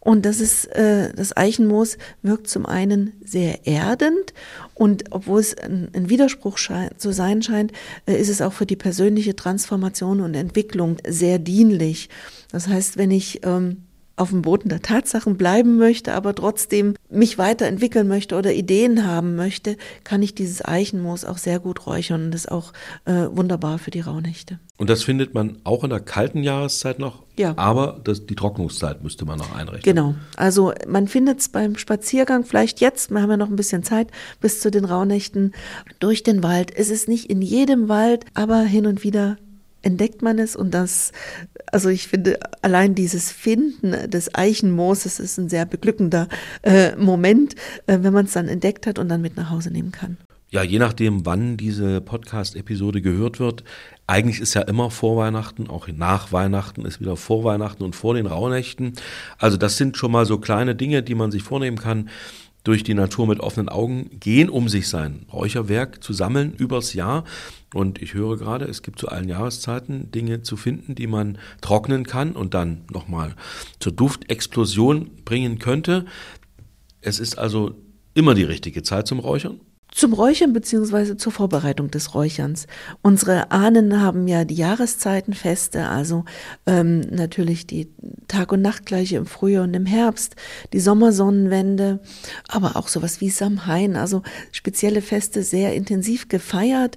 und das ist äh, das Eichenmoos wirkt zum einen sehr erdend und obwohl es ein, ein Widerspruch zu sein scheint, äh, ist es auch für die persönliche Transformation und Entwicklung sehr dienlich. Das heißt, wenn ich ähm, auf dem Boden der Tatsachen bleiben möchte, aber trotzdem mich weiterentwickeln möchte oder Ideen haben möchte, kann ich dieses Eichenmoos auch sehr gut räuchern und das ist auch äh, wunderbar für die Rauhnächte. Und das findet man auch in der kalten Jahreszeit noch? Ja. Aber das, die Trocknungszeit müsste man noch einrechnen. Genau. Also man findet es beim Spaziergang vielleicht jetzt, wir haben ja noch ein bisschen Zeit bis zu den Rauhnächten, durch den Wald. Es ist nicht in jedem Wald, aber hin und wieder entdeckt man es und das, also ich finde, allein dieses Finden des Eichenmooses ist ein sehr beglückender äh, Moment, äh, wenn man es dann entdeckt hat und dann mit nach Hause nehmen kann. Ja, je nachdem, wann diese Podcast-Episode gehört wird. Eigentlich ist ja immer vor Weihnachten, auch nach Weihnachten ist wieder vor Weihnachten und vor den Rauhnächten. Also das sind schon mal so kleine Dinge, die man sich vornehmen kann durch die Natur mit offenen Augen gehen, um sich sein Räucherwerk zu sammeln übers Jahr. Und ich höre gerade, es gibt zu allen Jahreszeiten Dinge zu finden, die man trocknen kann und dann nochmal zur Duftexplosion bringen könnte. Es ist also immer die richtige Zeit zum Räuchern zum Räuchern beziehungsweise zur Vorbereitung des Räucherns. Unsere Ahnen haben ja die Jahreszeitenfeste, also ähm, natürlich die Tag- und Nachtgleiche im Frühjahr und im Herbst, die Sommersonnenwende, aber auch sowas wie Samhain, also spezielle Feste sehr intensiv gefeiert.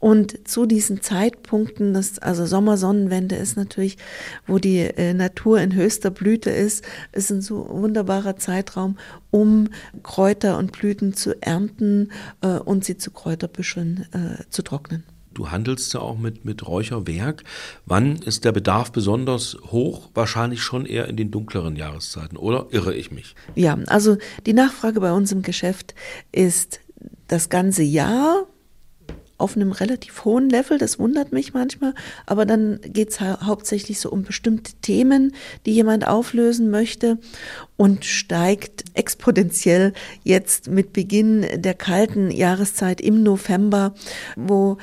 Und zu diesen Zeitpunkten, das, also Sommersonnenwende ist natürlich, wo die äh, Natur in höchster Blüte ist, ist ein so wunderbarer Zeitraum, um Kräuter und Blüten zu ernten äh, und sie zu Kräuterbüscheln äh, zu trocknen. Du handelst ja auch mit, mit Räucherwerk. Wann ist der Bedarf besonders hoch? Wahrscheinlich schon eher in den dunkleren Jahreszeiten, oder irre ich mich? Ja, also die Nachfrage bei uns im Geschäft ist das ganze Jahr auf einem relativ hohen Level, das wundert mich manchmal, aber dann geht es ha hauptsächlich so um bestimmte Themen, die jemand auflösen möchte und steigt exponentiell jetzt mit Beginn der kalten Jahreszeit im November, wo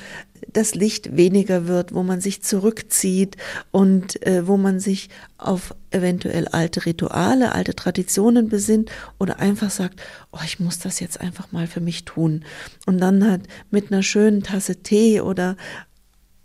das Licht weniger wird, wo man sich zurückzieht und äh, wo man sich auf eventuell alte Rituale, alte Traditionen besinnt oder einfach sagt, oh, ich muss das jetzt einfach mal für mich tun. Und dann halt mit einer schönen Tasse Tee oder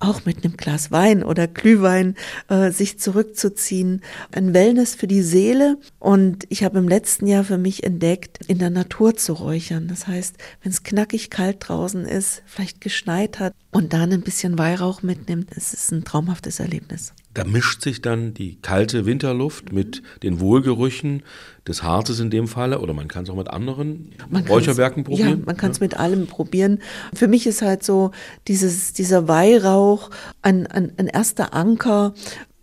auch mit einem Glas Wein oder Glühwein äh, sich zurückzuziehen. Ein Wellness für die Seele. Und ich habe im letzten Jahr für mich entdeckt, in der Natur zu räuchern. Das heißt, wenn es knackig kalt draußen ist, vielleicht geschneit hat und dann ein bisschen Weihrauch mitnimmt, es ist ein traumhaftes Erlebnis. Da mischt sich dann die kalte Winterluft mit den Wohlgerüchen des Harzes in dem Falle oder man kann es auch mit anderen Man Räucherwerken probieren. Ja, man kann es mit allem probieren. Für mich ist halt so dieses, dieser Weihrauch ein, ein, ein erster Anker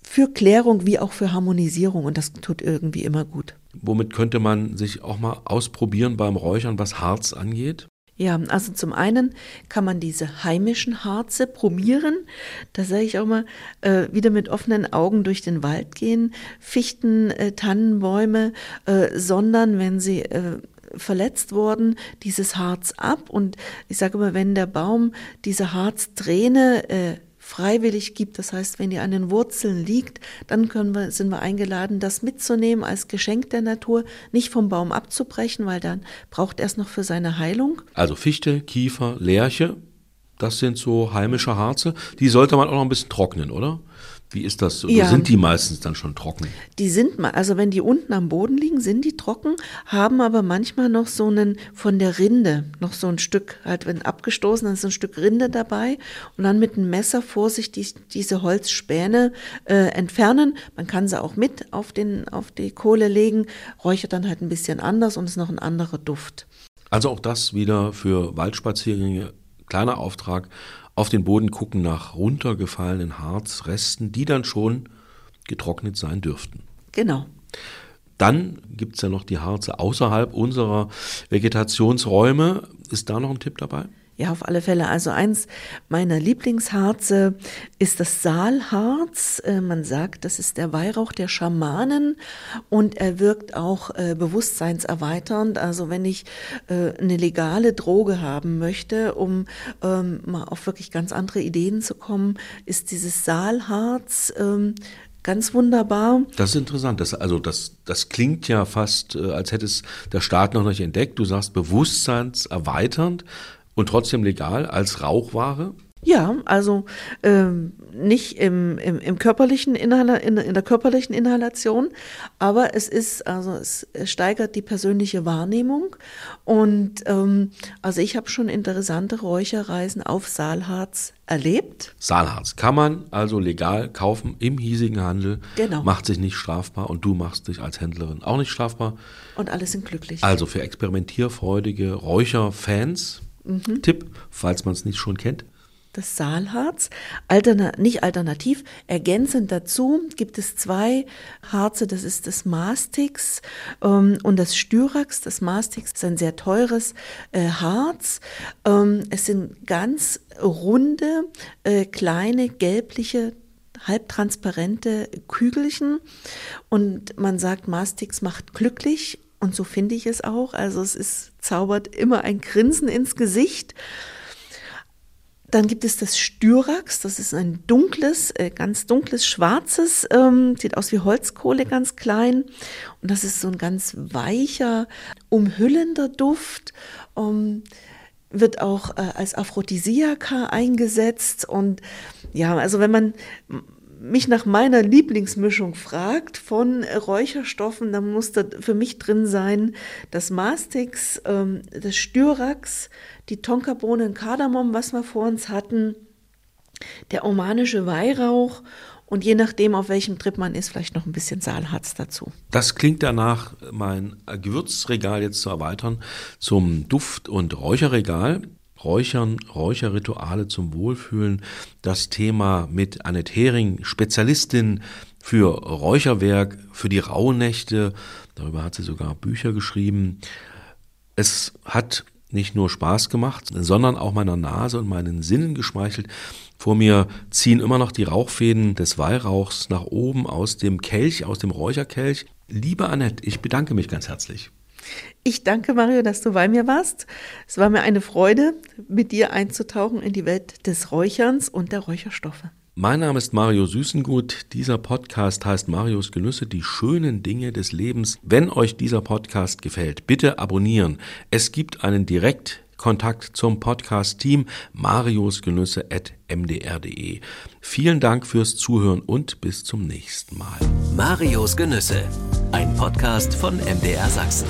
für Klärung wie auch für Harmonisierung und das tut irgendwie immer gut. Womit könnte man sich auch mal ausprobieren beim Räuchern, was Harz angeht? Ja, also zum einen kann man diese heimischen Harze probieren. Da sage ich auch mal, äh, wieder mit offenen Augen durch den Wald gehen. Fichten, äh, Tannenbäume, äh, sondern wenn sie äh, verletzt wurden, dieses Harz ab. Und ich sage immer, wenn der Baum diese Harzträne äh, freiwillig gibt, das heißt, wenn die an den Wurzeln liegt, dann wir, sind wir eingeladen, das mitzunehmen als Geschenk der Natur, nicht vom Baum abzubrechen, weil dann braucht er es noch für seine Heilung. Also Fichte, Kiefer, Lärche, das sind so heimische Harze. Die sollte man auch noch ein bisschen trocknen, oder? Wie ist das? Oder Ja. Sind die meistens dann schon trocken? Die sind mal, also wenn die unten am Boden liegen, sind die trocken, haben aber manchmal noch so einen von der Rinde, noch so ein Stück, halt wenn abgestoßen, dann ist so ein Stück Rinde dabei und dann mit einem Messer vorsichtig diese Holzspäne äh, entfernen. Man kann sie auch mit auf, den, auf die Kohle legen, räuchert dann halt ein bisschen anders und ist noch ein anderer Duft. Also auch das wieder für Waldspaziergänge. Kleiner Auftrag. Auf den Boden gucken nach runtergefallenen Harzresten, die dann schon getrocknet sein dürften. Genau. Dann gibt es ja noch die Harze außerhalb unserer Vegetationsräume. Ist da noch ein Tipp dabei? Ja, auf alle Fälle. Also eins meiner Lieblingsharze ist das Saalharz. Äh, man sagt, das ist der Weihrauch der Schamanen und er wirkt auch äh, bewusstseinserweiternd. Also wenn ich äh, eine legale Droge haben möchte, um ähm, mal auf wirklich ganz andere Ideen zu kommen, ist dieses Saalharz ähm, ganz wunderbar. Das ist interessant. Das, also das, das klingt ja fast, äh, als hätte es der Staat noch nicht entdeckt. Du sagst bewusstseinserweiternd und trotzdem legal als Rauchware. Ja, also ähm, nicht im, im, im körperlichen Inhala in, in der körperlichen Inhalation, aber es ist, also es, steigert die persönliche Wahrnehmung. Und ähm, also ich habe schon interessante Räucherreisen auf Saalharz erlebt. Saalharz kann man also legal kaufen im hiesigen Handel. Genau. Macht sich nicht strafbar und du machst dich als Händlerin auch nicht strafbar. Und alle sind glücklich. Also für experimentierfreudige Räucherfans, Mhm. Tipp, falls man es nicht schon kennt. das Saalharz. Alterna nicht alternativ, ergänzend dazu gibt es zwei Harze, das ist das Mastix ähm, und das Styrax. Das Mastix ist ein sehr teures äh, Harz. Ähm, es sind ganz runde, äh, kleine, gelbliche halbtransparente Kügelchen und man sagt, Mastix macht glücklich und so finde ich es auch. Also es ist, zaubert immer ein Grinsen ins Gesicht. Dann gibt es das Styrax, das ist ein dunkles, äh, ganz dunkles, schwarzes, ähm, sieht aus wie Holzkohle, ganz klein. Und das ist so ein ganz weicher, umhüllender Duft. Ähm, wird auch äh, als Aphrodisiaka eingesetzt. Und ja, also wenn man mich nach meiner Lieblingsmischung fragt von Räucherstoffen, dann muss da für mich drin sein das Mastix, ähm, das Styrax, die Tonkabohne und Kardamom, was wir vor uns hatten, der omanische Weihrauch und je nachdem, auf welchem Trip man ist, vielleicht noch ein bisschen Saalharz dazu. Das klingt danach, mein Gewürzregal jetzt zu erweitern zum Duft- und Räucherregal. Räuchern, Räucherrituale zum Wohlfühlen. Das Thema mit Annette Hering, Spezialistin für Räucherwerk, für die Rauhnächte. Darüber hat sie sogar Bücher geschrieben. Es hat nicht nur Spaß gemacht, sondern auch meiner Nase und meinen Sinnen geschmeichelt. Vor mir ziehen immer noch die Rauchfäden des Weihrauchs nach oben aus dem Kelch, aus dem Räucherkelch. Liebe Annette, ich bedanke mich ganz herzlich. Ich danke, Mario, dass du bei mir warst. Es war mir eine Freude, mit dir einzutauchen in die Welt des Räucherns und der Räucherstoffe. Mein Name ist Mario Süßengut. Dieser Podcast heißt Marios Genüsse, die schönen Dinge des Lebens. Wenn euch dieser Podcast gefällt, bitte abonnieren. Es gibt einen Direktkontakt zum Podcast-Team mariosgenüsse.mdr.de. Vielen Dank fürs Zuhören und bis zum nächsten Mal. Marios Genüsse, ein Podcast von MDR Sachsen.